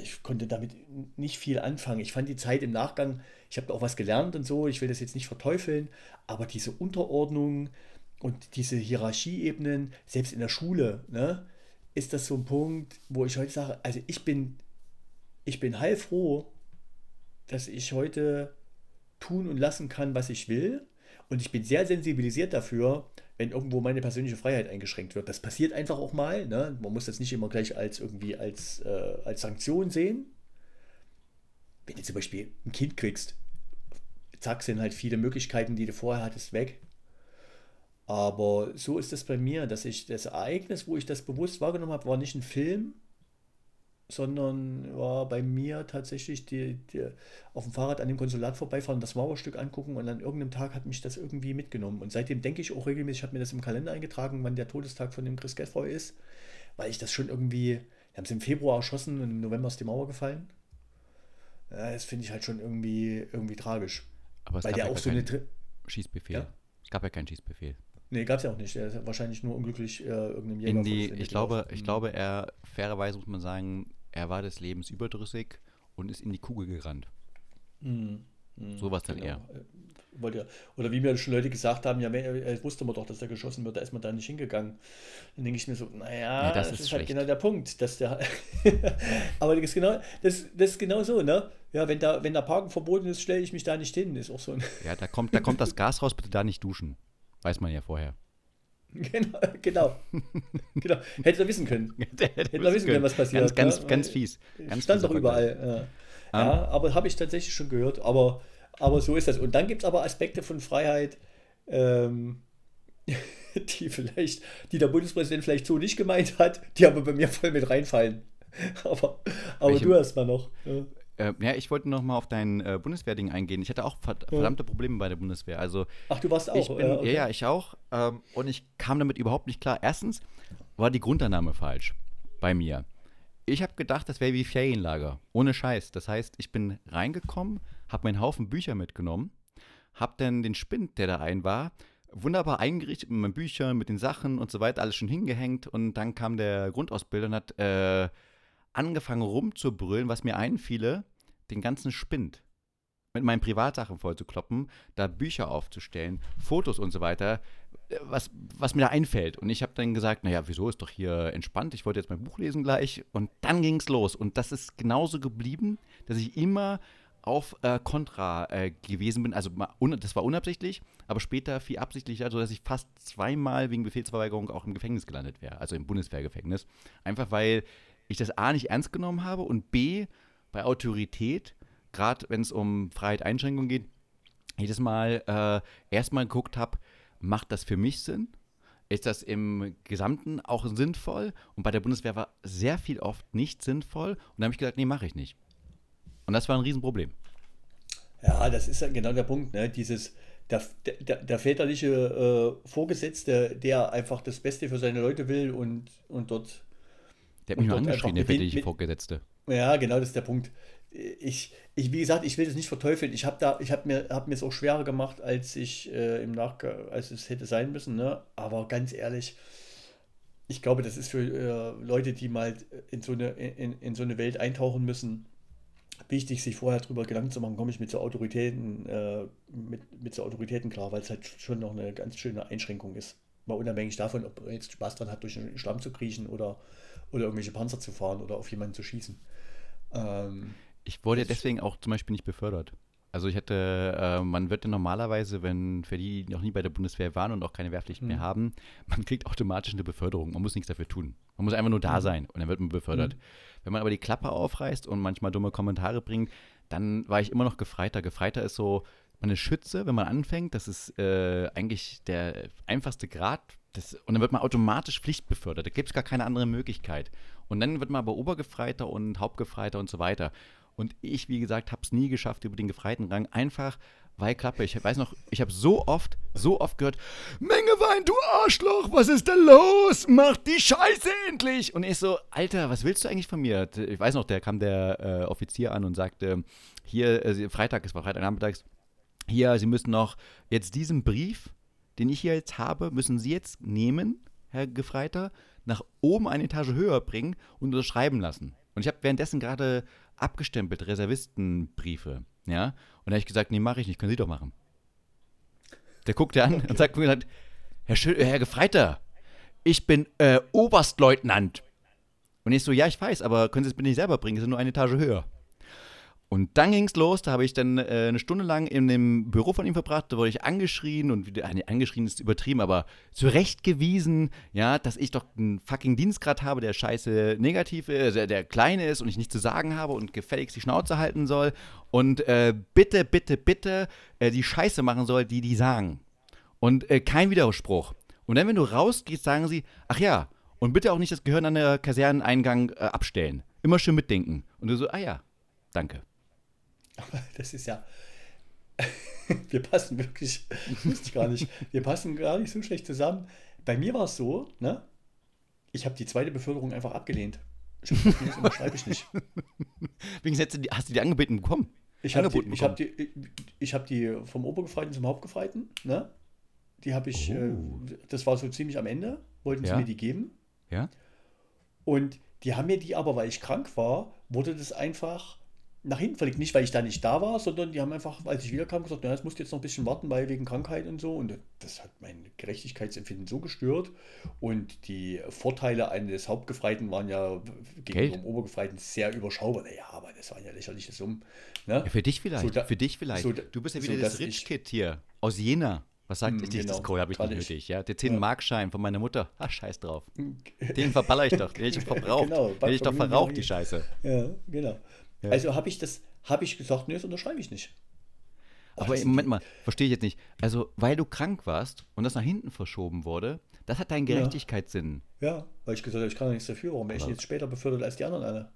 ich konnte damit nicht viel anfangen. Ich fand die Zeit im Nachgang, ich habe auch was gelernt und so, ich will das jetzt nicht verteufeln, aber diese Unterordnung und diese Hierarchieebenen, selbst in der Schule, ne, ist das so ein Punkt, wo ich heute sage, also ich bin, ich bin heilfroh, dass ich heute tun und lassen kann, was ich will. Und ich bin sehr sensibilisiert dafür, wenn irgendwo meine persönliche Freiheit eingeschränkt wird. Das passiert einfach auch mal. Ne? Man muss das nicht immer gleich als irgendwie als, äh, als Sanktion sehen. Wenn du zum Beispiel ein Kind kriegst, zack, sind halt viele Möglichkeiten, die du vorher hattest, weg. Aber so ist es bei mir, dass ich das Ereignis, wo ich das bewusst wahrgenommen habe, war nicht ein Film, sondern war bei mir tatsächlich die, die, auf dem Fahrrad an dem Konsulat vorbeifahren, das Mauerstück angucken und an irgendeinem Tag hat mich das irgendwie mitgenommen. Und seitdem denke ich auch regelmäßig, ich habe mir das im Kalender eingetragen, wann der Todestag von dem Chris Geffroy ist, weil ich das schon irgendwie, wir haben es im Februar erschossen und im November ist die Mauer gefallen. Ja, das finde ich halt schon irgendwie, irgendwie tragisch. Aber es weil gab der ja auch so eine. Schießbefehl. Ja? Es gab ja keinen Schießbefehl. Nee, gab es ja auch nicht. Der ist wahrscheinlich nur unglücklich äh, irgendeinem Jäger In die, ich glaube, ich Mhm. glaube, er, fairerweise muss man sagen, er war des Lebens überdrüssig und ist in die Kugel gerannt. Mhm. Mhm. So war's dann Äh, Wollte ja, oder wie mir schon Leute gesagt haben, ja, äh, wusste man doch, dass der geschossen wird, da ist man da nicht hingegangen. Dann denke ich mir so, naja, Ja, das das, ist ist, halt genau der Punkt, dass der. Aber das ist genau, das, das ist genau so, ne? Ja, wenn da, wenn da Parken verboten ist, stelle ich mich da nicht hin. Ist auch so ein. Ja, da kommt, da kommt das Gas raus, bitte da nicht duschen. Weiß man ja vorher. genau, genau. genau. Hätte er wissen können. Hätte man wissen können, was passiert, Ganz, ganz, ne? ganz fies. Ganz Stand doch überall. Ja, Ähm. ja aber habe ich tatsächlich schon gehört. Aber, aber so ist das. Und dann gibt es aber Aspekte von Freiheit, ähm, die vielleicht, die der Bundespräsident vielleicht so nicht gemeint hat, die aber bei mir voll mit reinfallen. Aber, aber Welche- du erst mal noch. Ja. Äh, ja, ich wollte noch mal auf dein äh, Bundeswehrding eingehen. Ich hatte auch verd verdammte Probleme bei der Bundeswehr. Also Ach, du warst auch. bin, ja, okay. ja, ja, ich auch. Ähm, und ich kam damit überhaupt nicht klar. Erstens war die Grundannahme falsch bei mir. Ich habe gedacht, das wäre wie Ferienlager. Ohne Scheiß. Das heißt, ich bin reingekommen, habe meinen Haufen Bücher mitgenommen, habe dann den Spind, der da ein war, wunderbar eingerichtet mit meinen Büchern, mit den Sachen und so weiter, alles schon hingehängt. Und dann kam der Grundausbilder und hat äh, angefangen rumzubrüllen, was mir einfiele, den ganzen Spind mit meinen Privatsachen vollzukloppen, da Bücher aufzustellen, Fotos und so weiter, äh, was, was mir da einfällt. Und ich habe dann gesagt, naja, wieso ist doch hier entspannt, ich wollte jetzt mein Buch lesen gleich. Und dann ging es los. Und das ist genauso geblieben, dass ich immer auf äh, äh, gewesen bin. Also das war unabsichtlich, aber später viel absichtlicher, sodass ich fast zweimal wegen Befehlsverweigerung auch im Gefängnis gelandet wäre, also im Bundeswehrgefängnis. Einfach weil ich das A nicht ernst genommen habe und B bei Autorität, gerade wenn es um Freiheit-Einschränkung geht, jedes Mal äh, erstmal geguckt habe, macht das für mich Sinn? Ist das im Gesamten auch sinnvoll? Und bei der Bundeswehr war sehr viel oft nicht sinnvoll. Und da habe ich gesagt, nee, mache ich nicht. Und das war ein Riesenproblem. Ja, das ist genau der Punkt, ne? Dieses, der, der, der väterliche äh, Vorgesetzte, der einfach das Beste für seine Leute will und, und dort. Der hat mich nur angeschrien, der mit- Vorgesetzte. Ja, genau, das ist der Punkt. Ich, ich wie gesagt, ich will das nicht verteufeln. Ich habe da, ich habe mir, hab mir es auch schwerer gemacht, als ich äh, im Nachgang, als es hätte sein müssen. Ne? Aber ganz ehrlich, ich glaube, das ist für äh, Leute, die mal in so eine, in, in so eine Welt eintauchen müssen, wichtig, sich vorher darüber Gedanken zu machen, komme ich mit so Autoritäten, äh, mit, mit so Autoritäten klar, weil es halt schon noch eine ganz schöne Einschränkung ist. Mal unabhängig davon, ob er jetzt Spaß dran hat, durch den Schlamm zu kriechen oder, oder irgendwelche Panzer zu fahren oder auf jemanden zu schießen. Ähm, Ich wurde deswegen auch zum Beispiel nicht befördert. Also ich hätte, äh, man wird ja normalerweise, wenn für die, die noch nie bei der Bundeswehr waren und auch keine Wehrpflicht mehr Mhm. haben, man kriegt automatisch eine Beförderung. Man muss nichts dafür tun. Man muss einfach nur da Mhm. sein und dann wird man befördert. Wenn man aber die Klappe aufreißt und manchmal dumme Kommentare bringt, dann war ich immer noch Gefreiter. Gefreiter ist so, man ist Schütze, wenn man anfängt. Das ist äh, eigentlich der einfachste Grad. Das, und dann wird man automatisch pflichtbefördert. Da gibt es gar keine andere Möglichkeit. Und dann wird man aber Obergefreiter und Hauptgefreiter und so weiter. Und ich, wie gesagt, habe es nie geschafft über den Gefreitenrang, einfach weil Klappe. Ich weiß noch, ich habe so oft, so oft gehört, Menge Wein, du Arschloch, was ist denn los? Mach die Scheiße endlich! Und ich so, Alter, was willst du eigentlich von mir? Ich weiß noch, da kam der äh, Offizier an und sagte, hier, äh, Freitag, es war Freitagnachmittags, hier, Sie müssen noch jetzt diesen Brief, den ich hier jetzt habe, müssen Sie jetzt nehmen, Herr Gefreiter, nach oben eine Etage höher bringen und unterschreiben lassen. Und ich habe währenddessen gerade abgestempelt Reservistenbriefe, ja. Und da habe ich gesagt, nee, mache ich nicht, können Sie doch machen. Der guckte an und sagt mir gesagt, Herr, Schö Herr Gefreiter, ich bin äh, Oberstleutnant. Und ich so, ja, ich weiß, aber können Sie es bitte nicht selber bringen, es ist nur eine Etage höher. Und dann ging es los, da habe ich dann äh, eine Stunde lang in dem Büro von ihm verbracht, da wurde ich angeschrien und wieder, nee, angeschrien ist übertrieben, aber zurechtgewiesen, ja, dass ich doch einen fucking Dienstgrad habe, der scheiße negativ ist, der, der klein ist und ich nichts zu sagen habe und gefälligst die Schnauze halten soll und äh, bitte, bitte, bitte äh, die Scheiße machen soll, die die sagen. Und äh, kein Widerspruch. Und dann, wenn du rausgehst, sagen sie, ach ja, und bitte auch nicht das Gehirn an der Kaserneneingang äh, abstellen. Immer schön mitdenken. Und du so, ah ja, danke. Aber das ist ja. wir passen wirklich, wusste ich gar nicht, wir passen gar nicht so schlecht zusammen. Bei mir war es so, ne? Ich habe die zweite Beförderung einfach abgelehnt. Ich unterschreibe ich nicht. Wegen hast du die, hast du die angeboten bekommen? Ich habe die, ich hab die, ich hab die vom Obergefreiten zum Hauptgefreiten, ne? Die habe ich, Oh. äh, das war so ziemlich am Ende, wollten sie Ja. mir die geben. Ja? Und die haben mir die aber, weil ich krank war, wurde das einfach nach hinten verlegt. Nicht, weil ich da nicht da war, sondern die haben einfach, als ich wiederkam, gesagt, na, das musst du jetzt noch ein bisschen warten, weil wegen Krankheit und so. Und das hat mein Gerechtigkeitsempfinden so gestört. Und die Vorteile eines Hauptgefreiten waren ja gegenüber dem Obergefreiten sehr überschaubar. Naja, aber das waren ja lächerliche Summen. Ne? Ja, für dich vielleicht. So da- für dich vielleicht. so du bist ja so wieder das dass ich- Rich Kid hier aus Jena. Was sagt ich? Das genau. Kohle habe ich nicht nötig. Ja? Der 10-Mark-Schein von meiner Mutter. Ach, scheiß drauf. Den verballer ich doch. Den hätte ich verbraucht. Genau, den hätte ich doch verraucht, die Scheiße. Ja, genau. Ja. Also habe ich das, habe ich gesagt, nee, das unterschreibe ich nicht. Oh, Aber Moment mal, verstehe ich jetzt nicht. Also, weil du krank warst und das nach hinten verschoben wurde, das hat deinen Gerechtigkeitssinn. Ja, weil ich gesagt habe, ich kann nichts dafür, warum werde ich jetzt später befördert als die anderen alle?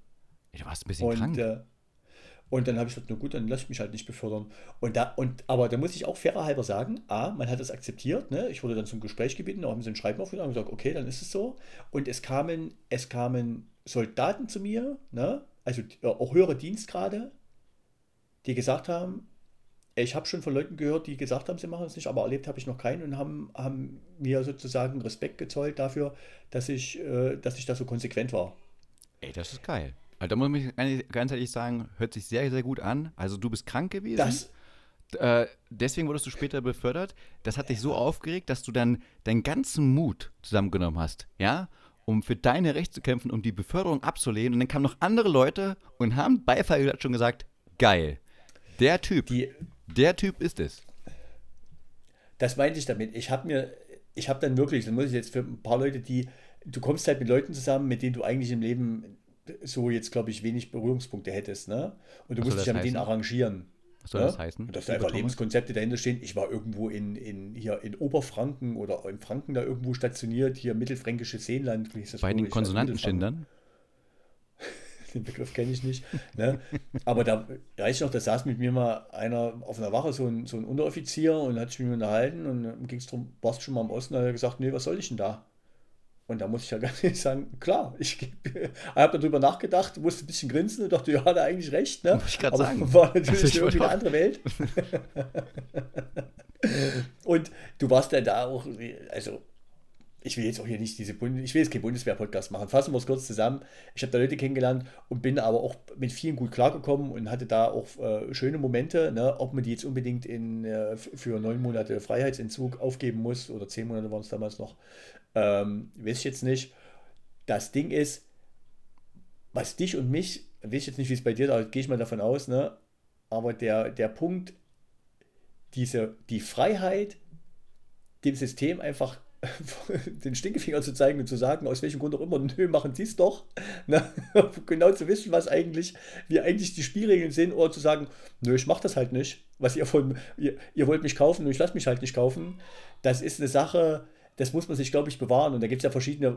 Du warst ein bisschen Und, krank. äh, und dann habe ich gesagt, na gut, dann lass ich mich halt nicht befördern. Und da, und, aber da muss ich auch fairer halber sagen, A, man hat das akzeptiert, ne? Ich wurde dann zum Gespräch gebeten, da haben sie ein Schreiben aufgenommen und gesagt, okay, dann ist es so. Und es kamen, es kamen Soldaten zu mir, ne? Also äh, auch höhere Dienstgrade, die gesagt haben, ich habe schon von Leuten gehört, die gesagt haben, sie machen es nicht, aber erlebt habe ich noch keinen und haben, haben mir sozusagen Respekt gezollt dafür, dass ich, äh, dass ich da so konsequent war. Ey, das ist geil. Also, da muss ich ganz- ganz ehrlich sagen, hört sich sehr, sehr gut an. Also, du bist krank gewesen. Das, äh, deswegen wurdest du später befördert. Das hat dich so aufgeregt, dass du dann deinen ganzen Mut zusammengenommen hast, ja, um für deine Rechte zu kämpfen, um die Beförderung abzulehnen. Und dann kamen noch andere Leute und haben Beifall schon gesagt, geil. Der Typ, die, der Typ ist es. Das meinte ich damit. Ich habe mir, ich habe dann wirklich, das muss ich jetzt für ein paar Leute, die, du kommst halt mit Leuten zusammen, mit denen du eigentlich im Leben so jetzt, glaube ich, wenig Berührungspunkte hättest, ne? Und du Was musst dich ja mit denen arrangieren. Was soll ne? das heißen? Dass da einfach Thomas? Lebenskonzepte dahinter stehen. Ich war irgendwo in, in, hier in Oberfranken oder in Franken da irgendwo stationiert, hier mittelfränkische Seenland. wie hieß das Bei den weiß, Konsonantenschindern? den Begriff kenne ich nicht. Ne? Aber da weiß ich noch, da saß mit mir mal einer auf einer Wache, so ein, so ein Unteroffizier, und hat sich mit mir unterhalten und ging es darum, warst du schon mal im Osten? Da hat er gesagt, nee, was soll ich denn da? Und da muss ich ja ganz ehrlich sagen, klar, ich habe darüber nachgedacht, musste ein bisschen grinsen und dachte, ja, hat er eigentlich recht. Ne? Ich grad Aber sagen. war natürlich Also irgendwie eine andere Welt. und du warst dann da auch, also ich will jetzt auch hier nicht diese Bund ich will jetzt keinen Bundeswehr-Podcast machen. Fassen wir es kurz zusammen. Ich habe da Leute kennengelernt und bin aber auch mit vielen gut klargekommen und hatte da auch äh, schöne Momente. Ne? Ob man die jetzt unbedingt in, äh, für neun Monate Freiheitsentzug aufgeben muss oder zehn Monate waren es damals noch, ähm, weiß ich jetzt nicht. Das Ding ist, was dich und mich, weiß ich jetzt nicht, wie es bei dir ist, gehe ich mal davon aus, ne? aber der, der Punkt, diese, die Freiheit, dem System einfach den Stinkefinger zu zeigen und zu sagen, aus welchem Grund auch immer, nö, machen Sie es doch. Ne? Genau zu wissen, was eigentlich, wie eigentlich die Spielregeln sind, oder zu sagen, nö, ich mache das halt nicht. Was ihr von, ihr, ihr wollt mich kaufen, nur ich lasse mich halt nicht kaufen. Das ist eine Sache, das muss man sich, glaube ich, bewahren. Und da gibt es ja verschiedene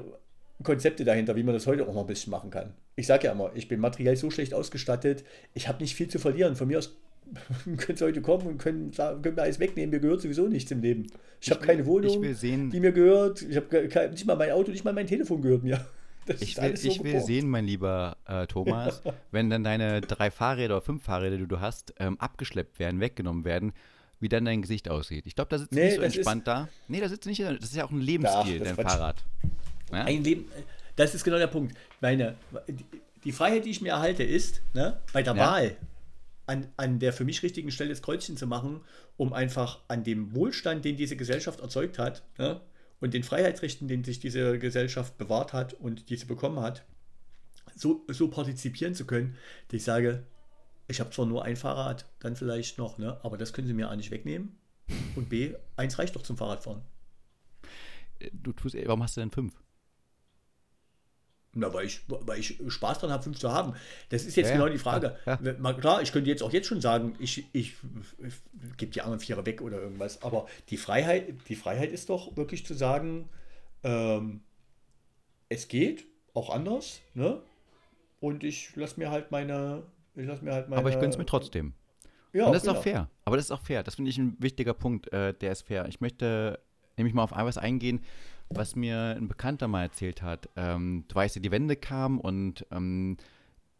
Konzepte dahinter, wie man das heute auch noch ein bisschen machen kann. Ich sage ja immer, ich bin materiell so schlecht ausgestattet, ich habe nicht viel zu verlieren. Von mir aus können Sie heute kommen und können, sagen, können mir alles wegnehmen. Mir gehört sowieso nichts im Leben. Ich, habe will- keine Wohnung, ich die mir gehört. Ich habe nicht mal mein Auto, nicht mal mein Telefon gehört mir. Das Ich will, so ich will sehen, mein lieber äh, Thomas, wenn dann deine drei Fahrräder oder fünf Fahrräder, die du hast, ähm, abgeschleppt werden, weggenommen werden, wie dann dein Gesicht aussieht. Ich glaube, da sitzt du Nee, nicht so entspannt da. Nee, da sitzt du nicht, das ist ja auch ein Lebensstil, dein. Fahrrad. Ja? Ein Leben, das ist genau der Punkt. Meine, die, Freiheit, die ich mir erhalte, ist, ne, bei der Ja. Wahl an, an der für mich richtigen Stelle das Kreuzchen zu machen, um einfach an dem Wohlstand, den diese Gesellschaft erzeugt hat, ne, und den Freiheitsrechten, den sich diese Gesellschaft bewahrt hat und die sie bekommen hat, so, so partizipieren zu können, dass ich sage, ich habe zwar nur ein Fahrrad, dann vielleicht noch, ne, aber das können sie mir A nicht wegnehmen. Und B, eins reicht doch zum Fahrradfahren. Du tust, warum hast du denn fünf? Na, weil ich, weil ich Spaß dran habe, fünf zu haben. Das ist jetzt Ja, genau die Frage. ja, Mal klar, ich könnte jetzt auch jetzt schon sagen, ich, ich, ich gebe die anderen Vierer weg oder irgendwas. Aber die Freiheit, die Freiheit ist doch wirklich zu sagen, ähm, es geht auch anders, ne? und ich lasse mir halt meine, ich lasse mir halt meine. Aber ich gönn's mir trotzdem. Ja, Und das ist genau. auch fair. Aber das ist auch fair. Das finde ich ein wichtiger Punkt. Äh, der ist fair. Ich möchte nämlich mal auf etwas eingehen, was mir ein Bekannter mal erzählt hat. Ähm, du weißt ja, die Wende kam und ähm,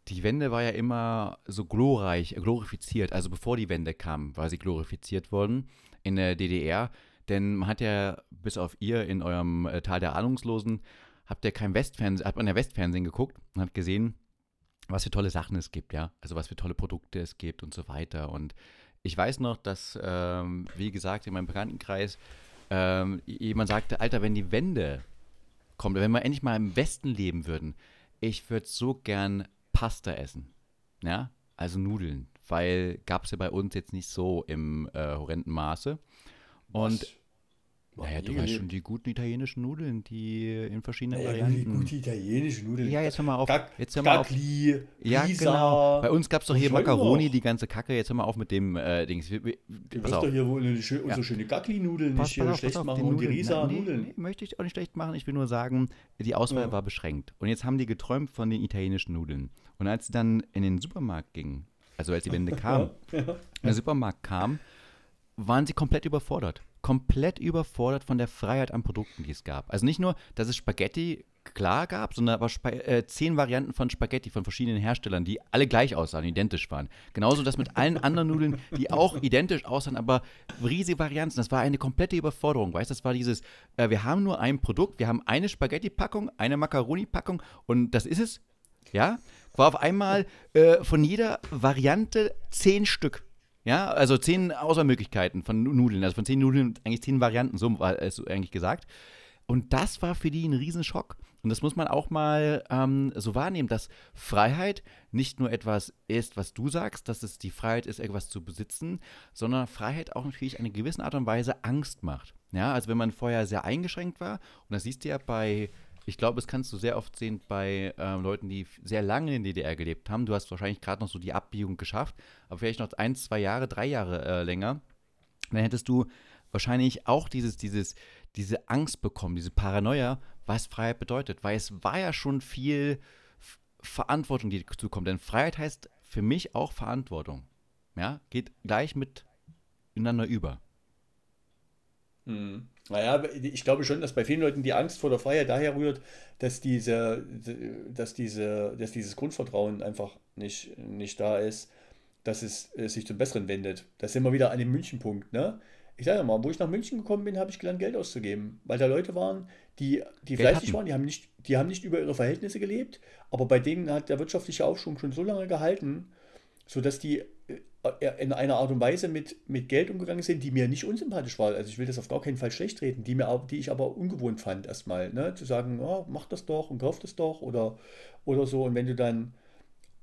die Wende war ja immer so glorreich, glorifiziert. Also bevor die Wende kam, war sie glorifiziert worden in der DDR. Denn man hat ja, bis auf ihr in eurem äh, Tal der Ahnungslosen, habt ihr kein Westfernsehen, hat man ja Westfernsehen geguckt und hat gesehen, was für tolle Sachen es gibt, ja. Also was für tolle Produkte es gibt und so weiter. Und ich weiß noch, dass, ähm, wie gesagt, in meinem Bekanntenkreis ähm, jemand sagte, Alter, wenn die Wende kommt, wenn wir endlich mal im Westen leben würden, ich würde so gern Pasta essen. Ja, also Nudeln, weil gab es ja bei uns jetzt nicht so im äh, horrenden Maße. Und Was? Naja, du weißt gelebt. schon, die guten italienischen Nudeln, die in verschiedenen Naja, die Varianten. gute italienische Nudeln. Ja, jetzt hör mal auf. Gac- Jetzt hör mal auf. Gacli, Ja, Pisa. genau. Bei uns gab es doch hier Macaroni, die ganze Kacke. Jetzt hör mal auf mit dem äh, Dings. Wir- wir- Du wirst auf. doch hier wohl eine schö unsere schöne Gacli-Nudeln Pass, nicht hier auf, schlecht auf, machen die und die Nudeln. Risa Nein, nee. Nee, möchte ich auch nicht schlecht machen. Ich will nur sagen, die Auswahl Ja. war beschränkt. Und jetzt haben die geträumt von den italienischen Nudeln. Und als sie dann in den Supermarkt gingen, also als die Wende kam, in den Supermarkt kam, waren sie komplett überfordert. Komplett überfordert von der Freiheit an Produkten, die es gab. Also nicht nur, dass es Spaghetti klar gab, sondern aber Spa äh, zehn Varianten von Spaghetti von verschiedenen Herstellern, die alle gleich aussahen, identisch waren. Genauso das mit allen anderen Nudeln, die auch identisch aussahen, aber riesige Varianten. Das war eine komplette Überforderung, weißt du? Das war dieses, äh, wir haben nur ein Produkt, wir haben eine Spaghetti-Packung, eine Macaroni-Packung und das ist es. Ja? War auf einmal äh, von jeder Variante zehn Stück. Ja, also zehn Auswahlmöglichkeiten von Nu- Nudeln, also von zehn Nudeln eigentlich zehn Varianten, so war es eigentlich gesagt. Und das war für die ein Riesenschock. Und das muss man auch mal ähm, so wahrnehmen, dass Freiheit nicht nur etwas ist, was du sagst, dass es die Freiheit ist, etwas zu besitzen, sondern Freiheit auch natürlich eine gewisse Art und Weise Angst macht. Ja, also wenn man vorher sehr eingeschränkt war, und das siehst du ja bei, ich glaube, das kannst du sehr oft sehen bei ähm, Leuten, die sehr lange in der DDR gelebt haben. Du hast wahrscheinlich gerade noch so die Abbiegung geschafft, aber vielleicht noch ein, zwei Jahre, drei Jahre äh, länger dann hättest du wahrscheinlich auch dieses, dieses, diese Angst bekommen, diese Paranoia, was Freiheit bedeutet. Weil es war ja schon viel Verantwortung, die zukommt. Denn Freiheit heißt für mich auch Verantwortung. Ja, geht gleich miteinander über. Hm. Naja, ich glaube schon, dass bei vielen Leuten die Angst vor der Freiheit daher rührt, dass diese, dass diese, dass dieses Grundvertrauen einfach nicht, nicht da ist, dass es äh, sich zum Besseren wendet. Da sind wir wieder an dem München-Punkt, ne? Ich sage mal, wo ich nach München gekommen bin, habe ich gelernt, Geld auszugeben. Weil da Leute waren, die, die Geld fleißig hatten. waren, die haben, nicht, die haben nicht über ihre Verhältnisse gelebt, aber bei denen hat der wirtschaftliche Aufschwung schon so lange gehalten, sodass die in einer Art und Weise mit, mit Geld umgegangen sind, die mir nicht unsympathisch war. Also ich will das auf gar keinen Fall schlecht reden, die, mir, die ich aber ungewohnt fand erstmal. Ne? Zu sagen, ja, mach das doch und kauf das doch oder, oder so. Und wenn du dann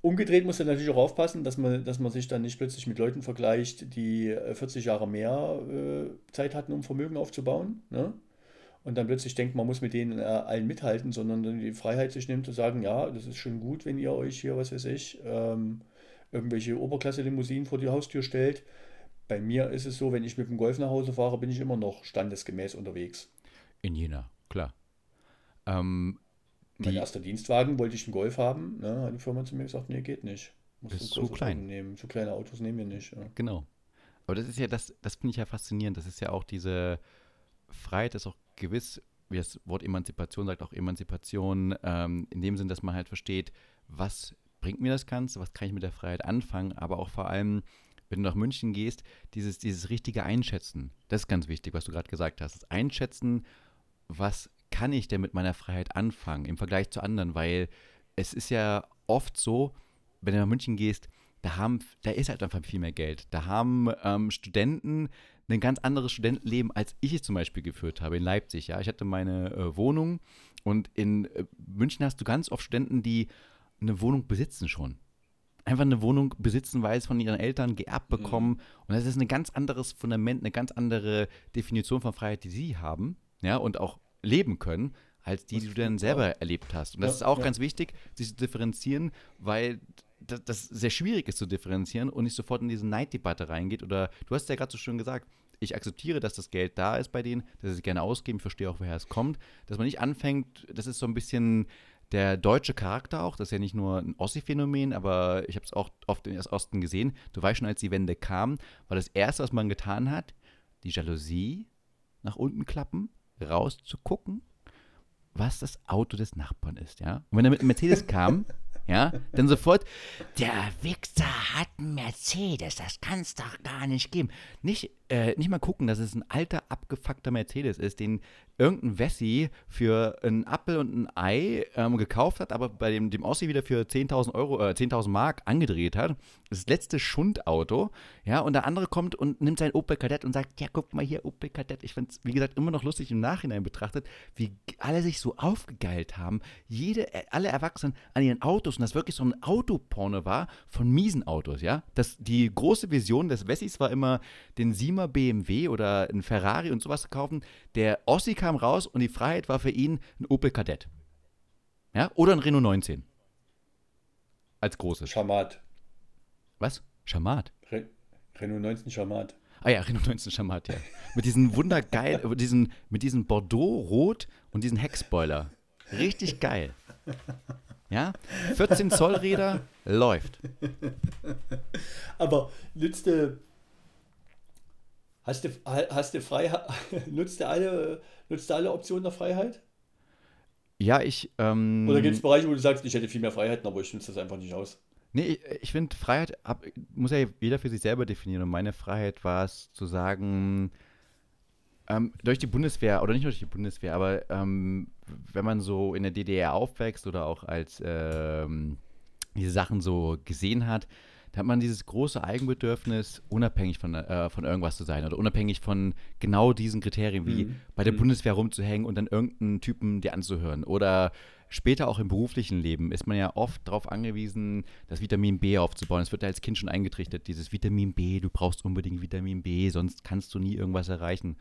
umgedreht musst du natürlich auch aufpassen, dass man, dass man sich dann nicht plötzlich mit Leuten vergleicht, die äh, 40 Jahre mehr äh, Zeit hatten, um Vermögen aufzubauen. Ne? Und dann plötzlich denkt, man muss mit denen äh, allen mithalten, sondern dann die Freiheit sich nimmt zu sagen, ja, das ist schon gut, wenn ihr euch hier, was weiß ich, ähm, irgendwelche Oberklasse-Limousinen vor die Haustür stellt. Bei mir ist es so, wenn ich mit dem Golf nach Hause fahre, bin ich immer noch standesgemäß unterwegs. In Jena, klar. Ähm, Mein erster Dienstwagen wollte ich einen Golf haben. Ne, hat die Firma zu mir gesagt, nee, geht nicht. Musst Ist zu klein. Nehmen. Zu kleine Autos nehmen wir nicht. Ja. Genau. Aber das ist ja das, das finde ich ja faszinierend. Das ist ja auch diese Freiheit, ist auch gewiss, wie das Wort Emanzipation sagt, auch Emanzipation, ähm, in dem Sinn, dass man halt versteht, was bringt mir das Ganze, was kann ich mit der Freiheit anfangen, aber auch vor allem, wenn du nach München gehst, dieses, dieses richtige Einschätzen. Das ist ganz wichtig, was du gerade gesagt hast. Das Einschätzen, was kann ich denn mit meiner Freiheit anfangen im Vergleich zu anderen, weil es ist ja oft so, wenn du nach München gehst, da, haben, da ist halt einfach viel mehr Geld. Da haben ähm, Studenten ein ganz anderes Studentenleben, als ich es zum Beispiel geführt habe in Leipzig. Ja, ich hatte meine äh, Wohnung und in äh, München hast du ganz oft Studenten, die eine Wohnung besitzen schon. Einfach eine Wohnung besitzen, weil es von ihren Eltern geerbt bekommen. Und das ist ein ganz anderes Fundament, eine ganz andere Definition von Freiheit, die sie haben, ja, und auch leben können, als die, Das die du dann selber ja. erlebt hast. Und das Ja, ist auch ja. ganz wichtig, sich zu differenzieren, weil das, das sehr schwierig ist zu differenzieren und nicht sofort in diese Neiddebatte reingeht. Oder du hast ja gerade so schön gesagt, ich akzeptiere, dass das Geld da ist bei denen, dass sie es gerne ausgeben, ich verstehe auch, woher es kommt, dass man nicht anfängt, das ist so ein bisschen der deutsche Charakter auch, das ist ja nicht nur ein Ossi-Phänomen, aber ich habe es auch oft in Osten gesehen. Du weißt schon, als die Wende kam, war das Erste, was man getan hat, die Jalousie nach unten klappen, rauszugucken, was das Auto des Nachbarn ist, ja. Und wenn er mit einem Mercedes kam, ja, dann sofort, der Wichser hat einen Mercedes, das kann es doch gar nicht geben. Nicht, äh, nicht mal gucken, dass es ein alter, abgefuckter Mercedes ist, den irgendein Wessi für einen Apfel und ein Ei ähm, gekauft hat, aber bei dem, dem Ossi wieder für 10.000 Euro, äh, 10.000 Mark angedreht hat. Das letzte Schundauto, ja, und der andere kommt und nimmt sein Opel Kadett und sagt, ja, guck mal hier, Opel Kadett. Ich fand es, wie gesagt, immer noch lustig im Nachhinein betrachtet, wie alle sich so aufgegeilt haben, jede, äh, alle Erwachsenen an ihren Autos und das wirklich so ein Autoporno war von miesen Autos, ja. Das, die große Vision des Wessis war immer, den Siemer BMW oder einen Ferrari und sowas zu kaufen. Der Ossi kam raus und die Freiheit war für ihn ein Opel Kadett. Ja, oder ein Renault 19. Als großes. Schamat. Was? Schamat? Re Renault 19 Schamat. Ah ja, Renault 19 Schamat, ja. mit diesen wundergeil, mit diesen, mit diesen Bordeaux-Rot und diesen Heckspoiler. Richtig geil. Ja, 14 Zoll Räder läuft. Aber nützt du, hast du, hast du Freiheit, nutzt du alle, nutzt du alle Optionen der Freiheit? Ja, ich. Ähm, Oder gibt es Bereiche, wo du sagst, ich hätte viel mehr Freiheiten, aber ich nutze das einfach nicht aus? Nee, ich, ich finde, Freiheit ab, muss ja jeder für sich selber definieren. Und meine Freiheit war es zu sagen, ähm, durch die Bundeswehr, oder nicht durch die Bundeswehr, aber ähm, wenn man so in der DDR aufwächst oder auch als ähm, diese Sachen so gesehen hat, da hat man dieses große Eigenbedürfnis, unabhängig von, äh, von irgendwas zu sein oder unabhängig von genau diesen Kriterien, wie mhm. bei der mhm. Bundeswehr rumzuhängen und dann irgendeinen Typen dir anzuhören. Oder später auch im beruflichen Leben ist man ja oft darauf angewiesen, das Vitamin B aufzubauen. Es wird ja als Kind schon eingetrichtert, dieses Vitamin B, du brauchst unbedingt Vitamin B, sonst kannst du nie irgendwas erreichen.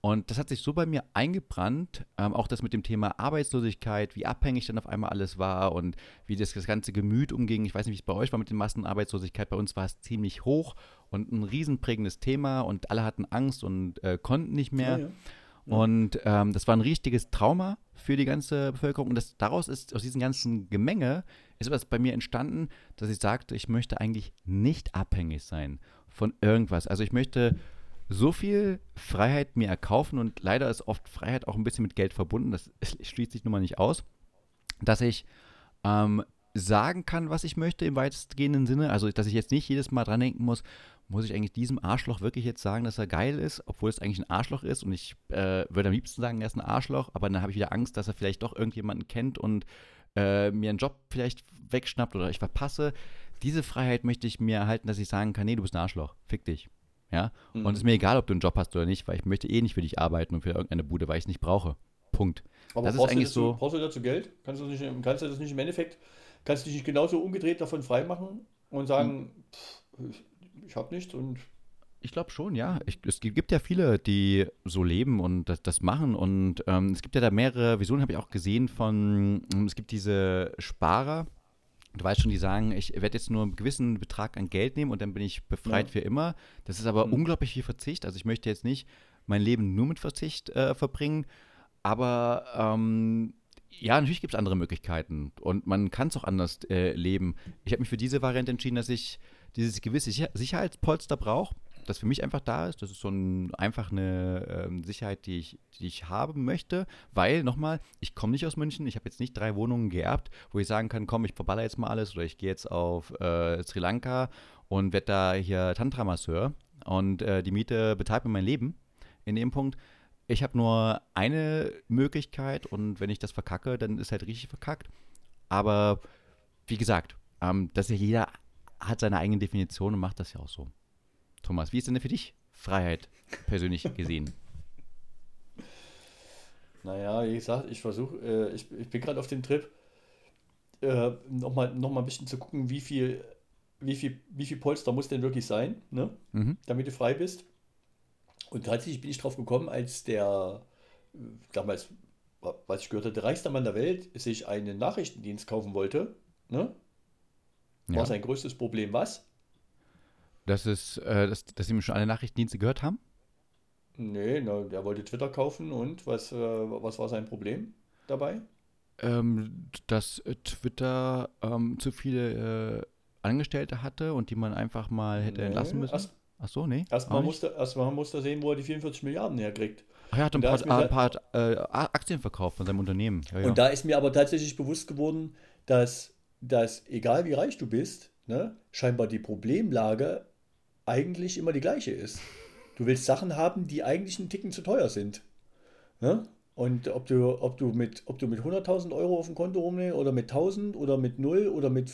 Und das hat sich so bei mir eingebrannt, ähm, auch das mit dem Thema Arbeitslosigkeit, wie abhängig dann auf einmal alles war und wie das, das ganze Gemüt umging. Ich weiß nicht, wie es bei euch war mit der Massenarbeitslosigkeit. Bei uns war es ziemlich hoch und ein riesenprägendes Thema und alle hatten Angst und äh, konnten nicht mehr. Ja, ja. Ja. Und ähm, das war ein richtiges Trauma für die ganze Bevölkerung. Und das, daraus ist, aus diesem ganzen Gemenge, ist etwas bei mir entstanden, dass ich sagte, ich möchte eigentlich nicht abhängig sein von irgendwas. Also ich möchte so viel Freiheit mir erkaufen und leider ist oft Freiheit auch ein bisschen mit Geld verbunden, das schließt sich nun mal nicht aus, dass ich ähm, sagen kann, was ich möchte im weitestgehenden Sinne. Also, dass ich jetzt nicht jedes Mal dran denken muss, muss ich eigentlich diesem Arschloch wirklich jetzt sagen, dass er geil ist, obwohl es eigentlich ein Arschloch ist und ich äh, würde am liebsten sagen, er ist ein Arschloch, aber dann habe ich wieder Angst, dass er vielleicht doch irgendjemanden kennt und äh, mir einen Job vielleicht wegschnappt oder ich verpasse. Diese Freiheit möchte ich mir erhalten, dass ich sagen kann, nee, du bist ein Arschloch, fick dich. Ja? Mhm. Und es ist mir egal, ob du einen Job hast oder nicht, weil ich möchte eh nicht für dich arbeiten und für irgendeine Bude, weil ich es nicht brauche. Punkt. Aber das ist eigentlich so. Brauchst du dazu Geld? Kannst du, nicht, kannst du das nicht im Endeffekt, kannst du dich nicht genauso umgedreht davon freimachen und sagen, mhm. pff, ich habe nichts und ich glaube schon, ja. Ich, es gibt ja viele, die so leben und das, das machen. Und ähm, es gibt ja da mehrere Visionen, habe ich auch gesehen von, es gibt diese Sparer, Du weißt schon, die sagen, ich werde jetzt nur einen gewissen Betrag an Geld nehmen und dann bin ich befreit ja. für immer. Das ist aber mhm. unglaublich viel Verzicht. Also ich möchte jetzt nicht mein Leben nur mit Verzicht äh, verbringen, aber ähm, ja, natürlich gibt es andere Möglichkeiten und man kann es auch anders äh, leben. Ich habe mich für diese Variante entschieden, dass ich dieses gewisse Sicherheitspolster brauche das für mich einfach da ist. Das ist so ein, einfach eine ähm, Sicherheit, die ich, die ich haben möchte, weil, nochmal, ich komme nicht aus München, ich habe jetzt nicht drei Wohnungen geerbt, wo ich sagen kann, komm, ich verballer jetzt mal alles oder ich gehe jetzt auf äh, Sri Lanka und werde da hier Tantra-Masseur und äh, die Miete bezahlt mir mein Leben. In dem Punkt, ich habe nur eine Möglichkeit und wenn ich das verkacke, dann ist halt richtig verkackt. Aber wie gesagt, ähm, dass ja jeder hat seine eigene Definition und macht das ja auch so. Thomas, wie ist denn für dich Freiheit persönlich gesehen? Naja, wie gesagt, ich versuche, äh, ich, ich bin gerade auf dem Trip, äh, nochmal noch mal ein bisschen zu gucken, wie viel, wie viel, wie viel Polster muss denn wirklich sein, ne? Mhm. damit du frei bist. Und tatsächlich bin ich drauf gekommen, als der, äh, damals, was ich gehört hatte, der reichste Mann der Welt sich einen Nachrichtendienst kaufen wollte. Ne? War ja. sein größtes Problem was? Dass, es, äh, dass, dass Sie schon alle Nachrichtendienste gehört haben? Nee, na, der wollte Twitter kaufen und was, äh, was war sein Problem dabei? ähm, dass Twitter ähm, zu viele äh, Angestellte hatte und die man einfach mal hätte Nee, entlassen müssen. erst- Ach so, nee. Erstmal musste, erstmal musste er sehen, wo er die 44 Milliarden herkriegt. Ach, er hat ein paar, ein paar äh, Aktien verkauft von seinem Unternehmen. Ja, ja. Und da ist mir aber tatsächlich bewusst geworden, dass, dass egal wie reich du bist, ne, scheinbar die Problemlage eigentlich immer die gleiche ist. Du willst Sachen haben, die eigentlich einen Ticken zu teuer sind. Ne? Und ob du, ob du mit, mit 100.000 Euro auf dem Konto rumnimmst oder mit 1.000 oder mit 0 oder mit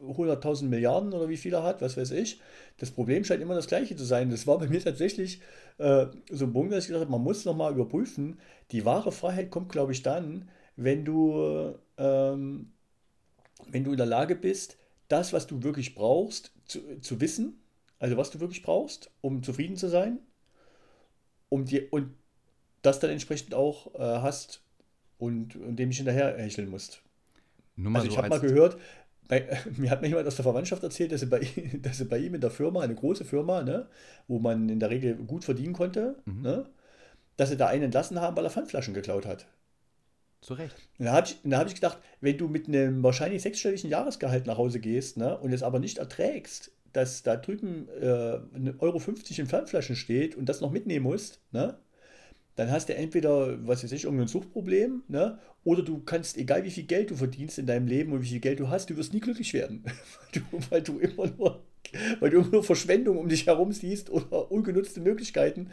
100.000 Milliarden oder wie viel er hat, was weiß ich. Das Problem scheint immer das gleiche zu sein. Das war bei mir tatsächlich äh, so ein Punkt, dass ich gesagt habe, man muss nochmal überprüfen. Die wahre Freiheit kommt, glaube ich, dann, wenn du, ähm, wenn du in der Lage bist, das, was du wirklich brauchst, zu, zu wissen, also was du wirklich brauchst, um zufrieden zu sein, um dir, und das dann entsprechend auch äh, hast und, und dem nicht hinterher hecheln musst. Nur mal Also ich so habe mal gehört, bei, mir hat mir jemand aus der Verwandtschaft erzählt, dass er bei, dass er bei ihm in der Firma, eine große Firma, ne, wo man in der Regel gut verdienen konnte, Mhm. ne, dass sie da einen entlassen haben, weil er Pfandflaschen geklaut hat. zu Recht. Und da habe ich, da hab ich gedacht, wenn du mit einem wahrscheinlich sechsstelligen Jahresgehalt nach Hause gehst ne, und es aber nicht erträgst, dass da drüben äh, 1,50 Euro in Pfandflaschen steht und das noch mitnehmen musst, ne, dann hast du entweder, was weiß ich, irgendein Suchtproblem, ne, oder du kannst, egal wie viel Geld du verdienst in deinem Leben und wie viel Geld du hast, du wirst nie glücklich werden. weil, du, weil du immer nur weil du immer nur Verschwendung um dich herum siehst oder ungenutzte Möglichkeiten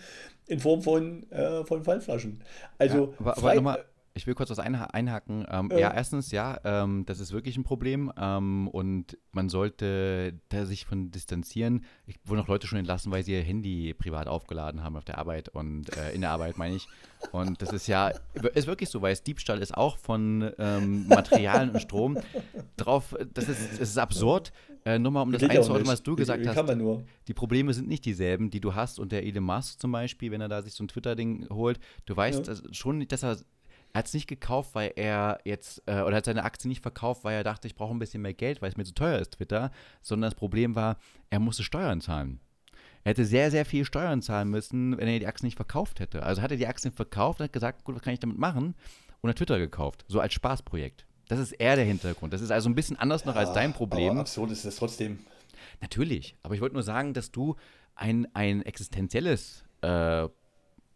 in Form von, äh, von Pfandflaschen. Also Ja, aber, aber frei- nochmal, ich will kurz was einha einhaken. Ähm, Ja. ja, erstens, ja, ähm, das ist wirklich ein Problem ähm, und man sollte da sich von distanzieren. Ich wurde noch Leute schon entlassen, weil sie ihr Handy privat aufgeladen haben auf der Arbeit und äh, in der Arbeit, meine ich. Und das ist ja, ist wirklich so, weil es Diebstahl ist auch von ähm, Materialien und Strom. Drauf, das ist, das ist absurd. Äh, nur mal, um das auch einzuordnen, was du gesagt wie hast kann man nur? die Probleme sind nicht dieselben, die du hast und der Elon Musk zum Beispiel, wenn er da sich so ein Twitter-Ding holt, du weißt Ja. also schon, nicht, dass er, er hat es nicht gekauft, weil er jetzt, äh, oder hat seine Aktie nicht verkauft, weil er dachte, ich brauche ein bisschen mehr Geld, weil es mir zu teuer ist, Twitter, sondern das Problem war, er musste Steuern zahlen. Er hätte sehr, sehr viel Steuern zahlen müssen, wenn er die Aktien nicht verkauft hätte. Also hat er die Aktien verkauft und hat gesagt, gut, was kann ich damit machen? Und hat Twitter gekauft, so als Spaßprojekt. Das ist eher der Hintergrund. Das ist also ein bisschen anders noch als dein Problem. Aber absurd ist das trotzdem. Natürlich, aber ich wollte nur sagen, dass du ein, ein existenzielles, äh,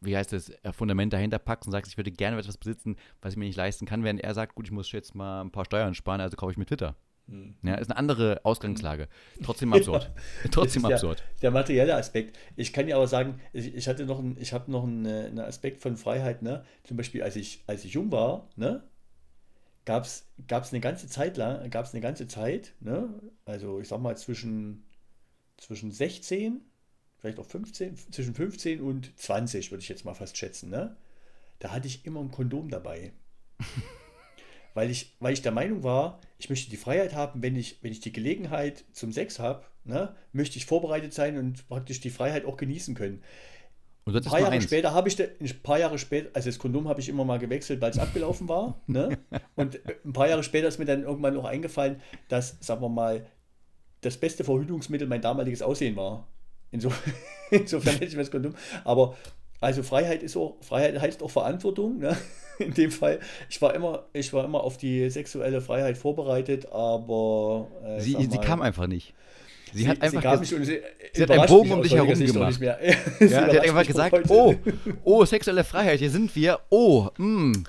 wie heißt es, äh, Fundament dahinter packst und sagst, ich würde gerne etwas besitzen, was ich mir nicht leisten kann, während er sagt, gut, ich muss jetzt mal ein paar Steuern sparen, also kaufe ich mir Twitter. Hm. Ja, ist eine andere Ausgangslage. Trotzdem absurd. Trotzdem Das ist absurd. Der, der materielle Aspekt. Ich kann ja aber sagen, ich, ich hatte noch einen, ich habe noch einen, äh, einen Aspekt von Freiheit, ne? Zum Beispiel, als ich, als ich jung war, ne? Gab es eine ganze Zeit lang, gab es eine ganze Zeit, ne? Also ich sag mal zwischen, zwischen 16, vielleicht auch 15, zwischen 15 und 20, würde ich jetzt mal fast schätzen, ne? Da hatte ich immer ein Kondom dabei. weil ich, weil ich der Meinung war, ich möchte die Freiheit haben, wenn ich, wenn ich die Gelegenheit zum Sex habe, ne, möchte ich vorbereitet sein und praktisch die Freiheit auch genießen können. Und Ein paar Jahre eins. später habe ich, da, ein paar Jahre später, also das Kondom habe ich immer mal gewechselt, weil es abgelaufen war. Ne? Und ein paar Jahre später ist mir dann irgendwann auch eingefallen, dass, sagen wir mal, das beste Verhütungsmittel mein damaliges Aussehen war. Inso, insofern hätte ich mir das Kondom. Aber also Freiheit ist auch, Freiheit heißt auch Verantwortung. Ne? In dem Fall, ich war immer, ich war immer auf die sexuelle Freiheit vorbereitet, aber äh, Sie, sag sie mal, kam einfach nicht. Sie, hat einfach ges- mich und sie, sie hat einen Bogen um dich herum Sicht gemacht. nicht mehr. ja, sie hat einfach gesagt, oh, oh, sexuelle Freiheit, hier sind wir. Oh, mh,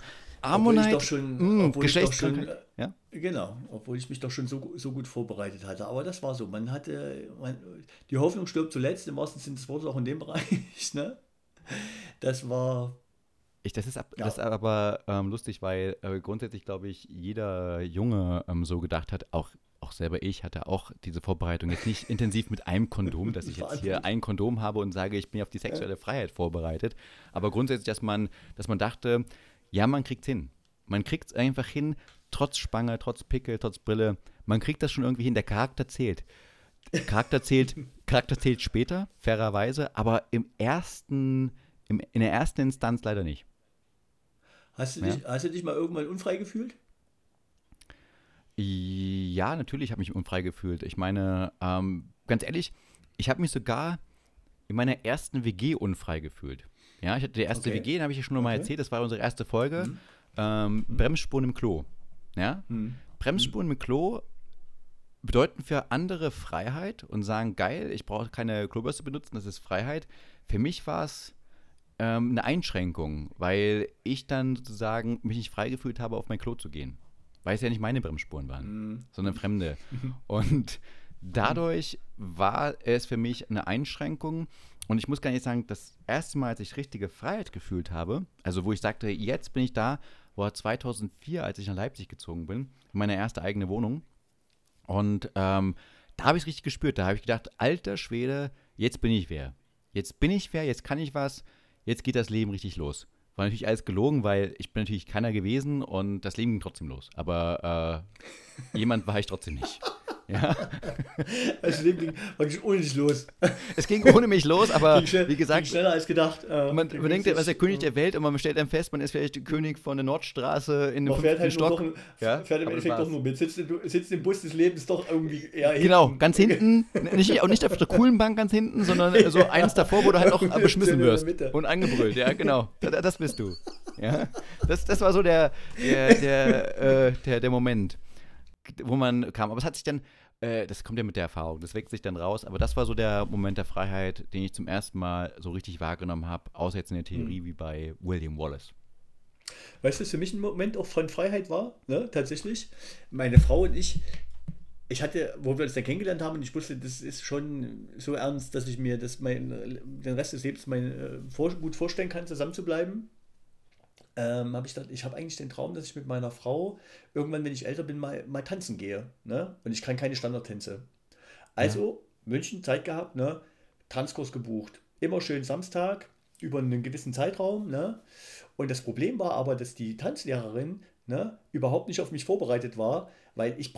Obwohl ich Ammonite, doch schon, mh, obwohl ich doch schon. Ja? genau, obwohl ich mich doch schon so, so gut vorbereitet hatte. Aber das war so, man hatte, man, die Hoffnung stirbt zuletzt, im wahrsten Sinne des Wortes auch in dem Bereich. Ne? Das war, Ich, das, ist ab, Ja. das ist aber ähm, lustig, weil äh, grundsätzlich, glaube ich, jeder Junge ähm, so gedacht hat, auch, auch selber ich hatte auch diese Vorbereitung jetzt nicht intensiv mit einem Kondom, dass ich jetzt hier ein Kondom habe und sage, ich bin auf die sexuelle Freiheit vorbereitet. Aber grundsätzlich, dass man, dass man dachte, ja, man kriegt es hin. Man kriegt es einfach hin, trotz Spange, trotz Pickel, trotz Brille. Man kriegt das schon irgendwie hin. Der Charakter zählt. Charakter zählt, Charakter zählt später, fairerweise, aber im ersten, im, in der ersten Instanz leider nicht. hast du, Ja. dich, hast du dich mal irgendwann unfrei gefühlt? Ja, natürlich habe ich mich unfrei gefühlt. Ich meine, ähm, ganz ehrlich, ich habe mich sogar in meiner ersten WG unfrei gefühlt. Ja, ich hatte die erste Okay. WG, den habe ich ja schon mal Okay. erzählt, das war unsere erste Folge. Mhm. Ähm, Bremsspuren im Klo. Ja? Mhm. Bremsspuren mit Klo bedeuten für andere Freiheit und sagen, geil, ich brauche keine Klobürste benutzen, das ist Freiheit. Für mich war es ähm, eine Einschränkung, weil ich dann sozusagen mich nicht frei gefühlt habe, auf mein Klo zu gehen. Weil es ja nicht meine Bremsspuren waren, mhm. sondern fremde. und dadurch war es für mich eine Einschränkung. Und ich muss gar nicht sagen, das erste Mal, als ich richtige Freiheit gefühlt habe, also wo ich sagte, jetzt bin ich da, war 2004, als ich nach Leipzig gezogen bin, meine erste eigene Wohnung. Und ähm, da habe ich es richtig gespürt. Da habe ich gedacht, alter Schwede, jetzt bin ich wer. Jetzt bin ich wer, jetzt kann ich was, jetzt geht das Leben richtig los. War natürlich alles gelogen, weil ich bin natürlich keiner gewesen und das Leben ging trotzdem los. Aber äh, jemand war ich trotzdem nicht. Ja. Das Leben ging praktisch ohne dich los. Es ging ohne mich los, aber schnell, wie gesagt. schneller als gedacht. Äh, man, man denkt, man ist der König der Welt und man stellt dann fest, man ist vielleicht der König von der Nordstraße in einem fährt halt Stock. Noch, ja? Fährt im Endeffekt doch nur mit. Sitzt, im, sitzt im Bus des Lebens doch irgendwie eher hinten. Genau, ganz hinten. nicht, auch nicht auf der coolen Bank ganz hinten, sondern so eins davor, wo du halt auch beschmissen wirst. Und angebrüllt, ja, genau. Das, das bist du. Ja? Das, das war so der, der, der, äh, der, der Moment, wo man kam. Aber es hat sich dann äh, das kommt ja mit der Erfahrung, das wächst sich dann raus. Aber das war so der Moment der Freiheit, den ich zum ersten Mal so richtig wahrgenommen habe, außer jetzt in der Theorie mhm. wie bei William Wallace. Weißt du, was für mich ein Moment auch von Freiheit war, ne, tatsächlich. Meine Frau und ich, ich hatte, wo wir uns dann kennengelernt haben, und ich wusste, das ist schon so ernst, dass ich mir das mein, den Rest des Lebens mein, äh, vor, gut vorstellen kann, zusammen zu bleiben ähm, habe ich gedacht, ich habe eigentlich den Traum, dass ich mit meiner Frau irgendwann, wenn ich älter bin, mal, mal tanzen gehe. Ne? Und ich kann keine Standardtänze. Also ja. München Zeit gehabt, ne? Tanzkurs gebucht. Immer schön Samstag über einen gewissen Zeitraum. Ne? Und das Problem war aber, dass die Tanzlehrerin ne, überhaupt nicht auf mich vorbereitet war, weil ich,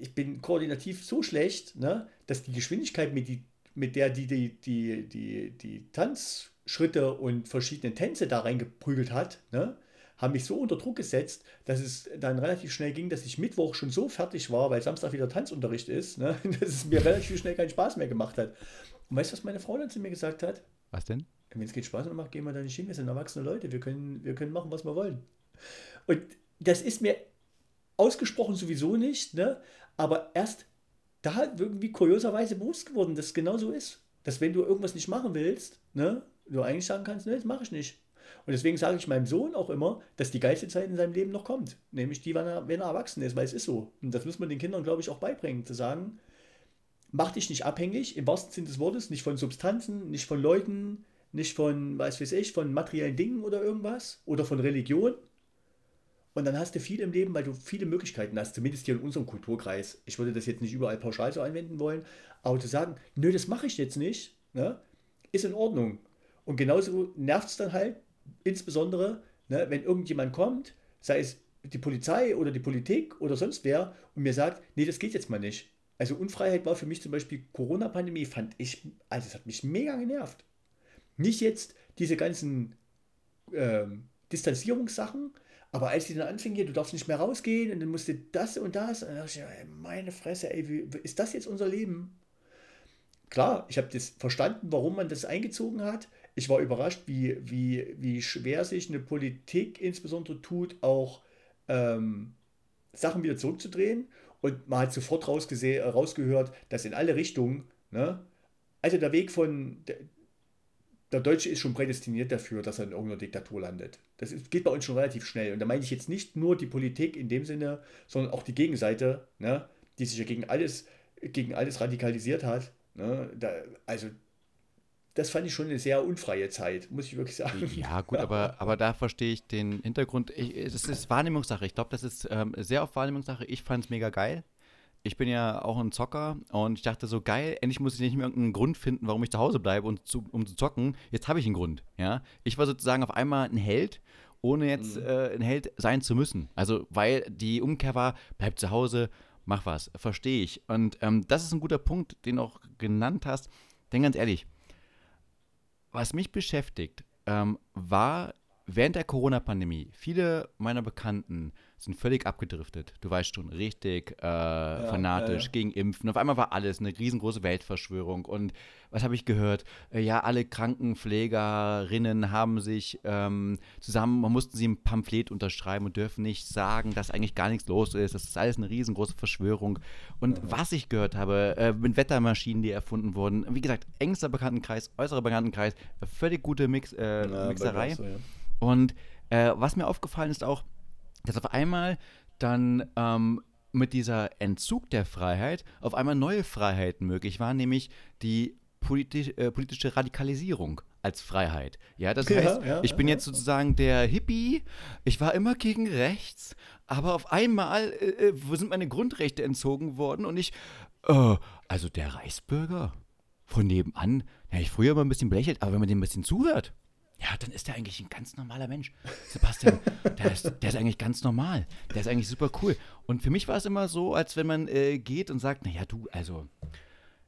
ich bin koordinativ so schlecht, ne, dass die Geschwindigkeit, mit, die, mit der die die, die, die, die Tanzschritte und verschiedene Tänze da reingeprügelt hat, ne, haben mich so unter Druck gesetzt, dass es dann relativ schnell ging, dass ich Mittwoch schon so fertig war, weil Samstag wieder Tanzunterricht ist, ne, dass es mir relativ schnell keinen Spaß mehr gemacht hat. Und weißt du, was meine Frau dann zu mir gesagt hat? Was denn? Wenn es keinen Spaß mehr macht, gehen wir da nicht hin. Wir sind erwachsene Leute. Wir können, wir können machen, was wir wollen. Und das ist mir ausgesprochen sowieso nicht, ne? aber erst da irgendwie kurioserweise bewusst geworden, dass es genau so ist. Dass wenn du irgendwas nicht machen willst, ne, du eigentlich sagen kannst, ne, das mache ich nicht. Und deswegen sage ich meinem Sohn auch immer, dass die geilste Zeit in seinem Leben noch kommt. Nämlich die, wenn er, wenn er erwachsen ist, weil es ist so. Und das muss man den Kindern, glaube ich, auch beibringen, zu sagen, mach dich nicht abhängig, im wahrsten Sinne des Wortes, nicht von Substanzen, nicht von Leuten, nicht von, weiß weiß ich, von materiellen Dingen oder irgendwas oder von Religion. Und dann hast du viel im Leben, weil du viele Möglichkeiten hast, zumindest hier in unserem Kulturkreis. Ich würde das jetzt nicht überall pauschal so anwenden wollen, aber zu sagen, nö, das mache ich jetzt nicht, ne, ist in Ordnung. Und genauso nervt es dann halt, insbesondere, ne, wenn irgendjemand kommt, sei es die Polizei oder die Politik oder sonst wer, und mir sagt, nee, das geht jetzt mal nicht. Also Unfreiheit war für mich zum Beispiel Corona-Pandemie, fand ich, also es hat mich mega genervt. Nicht jetzt diese ganzen ähm, Distanzierungssachen, aber als die dann anfingen, hier, du darfst nicht mehr rausgehen und dann musste das und das, und dann dachte ich, meine Fresse, ey, wie, ist das jetzt unser Leben? Klar, ich habe das verstanden, warum man das eingezogen hat ich war überrascht, wie, wie, wie schwer sich eine Politik insbesondere tut, auch ähm, Sachen wieder zurückzudrehen. Und man hat sofort rausgehört, dass in alle Richtungen, ne, also der Weg von, der, Deutsche ist schon prädestiniert dafür, dass er in irgendeiner Diktatur landet. Das geht bei uns schon relativ schnell. Und da meine ich jetzt nicht nur die Politik in dem Sinne, sondern auch die Gegenseite, ne, die sich ja gegen alles, gegen alles radikalisiert hat. Ne, da, also das fand ich schon eine sehr unfreie Zeit, muss ich wirklich sagen. Ja, gut, aber, aber da verstehe ich den Hintergrund. Es ist Wahrnehmungssache. Ich glaube, das ist ähm, sehr oft Wahrnehmungssache. Ich fand es mega geil. Ich bin ja auch ein Zocker und ich dachte so, geil, endlich muss ich nicht mehr irgendeinen Grund finden, warum ich zu Hause bleibe, und zu, um zu zocken. Jetzt habe ich einen Grund. Ja? Ich war sozusagen auf einmal ein Held, ohne jetzt mhm. äh, ein Held sein zu müssen. Also, weil die Umkehr war, bleib zu Hause, mach was. Verstehe ich. Und ähm, das ist ein guter Punkt, den du auch genannt hast. Denn ganz ehrlich, was mich beschäftigt, ähm, war während der Corona-Pandemie, viele meiner Bekannten sind völlig abgedriftet. Du weißt schon, richtig äh, fanatisch ja. gegen Impfen. Auf einmal war alles eine riesengroße Weltverschwörung. Und was habe ich gehört? Äh, ja, alle Krankenpflegerinnen haben sich ähm, zusammen, man mussten sie ein Pamphlet unterschreiben und dürfen nicht sagen, dass eigentlich gar nichts los ist. Das ist alles eine riesengroße Verschwörung. Und was ich gehört habe, äh, mit Wettermaschinen, die erfunden wurden, wie gesagt, engster Bekanntenkreis, äußerer Bekanntenkreis, völlig gute Mix, äh, Ja, Mixerei. so, ja. Und äh, was mir aufgefallen ist auch, dass auf einmal dann ähm, mit dieser Entzug der Freiheit auf einmal neue Freiheiten möglich waren, nämlich die politisch, äh, politische Radikalisierung als Freiheit. Ja, das Ja, heißt, ja, ich bin ja. jetzt sozusagen der Hippie, ich war immer gegen rechts, aber auf einmal äh, äh, sind meine Grundrechte entzogen worden und ich, äh, also der Reichsbürger von nebenan, ja, ich früher immer ein bisschen belächelt, aber wenn man dem ein bisschen zuhört, ja, dann ist der eigentlich ein ganz normaler Mensch. Sebastian, der ist, der ist eigentlich ganz normal. Der ist eigentlich super cool. Und für mich war es immer so, als wenn man äh, geht und sagt, naja, du, also,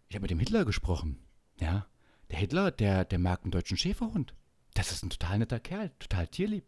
ich habe mit dem Hitler gesprochen. Ja, der Hitler, der, der mag einen deutschen Schäferhund. Das ist ein total netter Kerl, total tierlieb.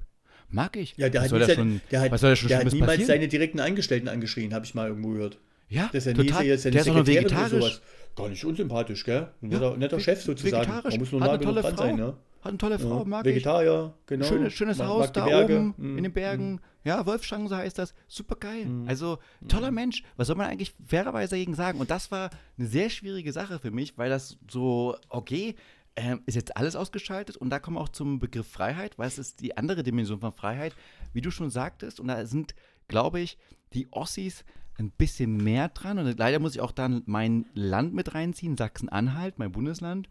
Mag ich. Ja, der was hat, nie schon, der hat, da schon der hat niemals passieren? seine direkten Angestellten angeschrien, habe ich mal irgendwo gehört. ja, Das ist ja nie total. jetzt seine der ist auch noch vegetarisch. Gar nicht unsympathisch, gell? Ein Ja, netter, netter ve- Chef sozusagen. vegetarisch. Man muss nur nah eine genug tolle dran Frau. sein, ne? Hat eine tolle Frau, Ja. mag ich. Vegetarier, genau. Schönes, schönes Mag- Haus mag da Berge. oben Mm, in den Bergen. mm. Ja, Wolfschanze heißt das. Super geil. Mhm. Also, toller Mensch. Was soll man eigentlich fairerweise dagegen sagen? Und das war eine sehr schwierige Sache für mich, weil das so, okay, ähm, ist jetzt alles ausgeschaltet und da kommen wir auch zum Begriff Freiheit, weil es ist die andere Dimension von Freiheit, wie du schon sagtest. Und da sind, glaube ich, die Ossis ein bisschen mehr dran. Und leider muss ich auch dann mein Land mit reinziehen, Sachsen-Anhalt, mein Bundesland.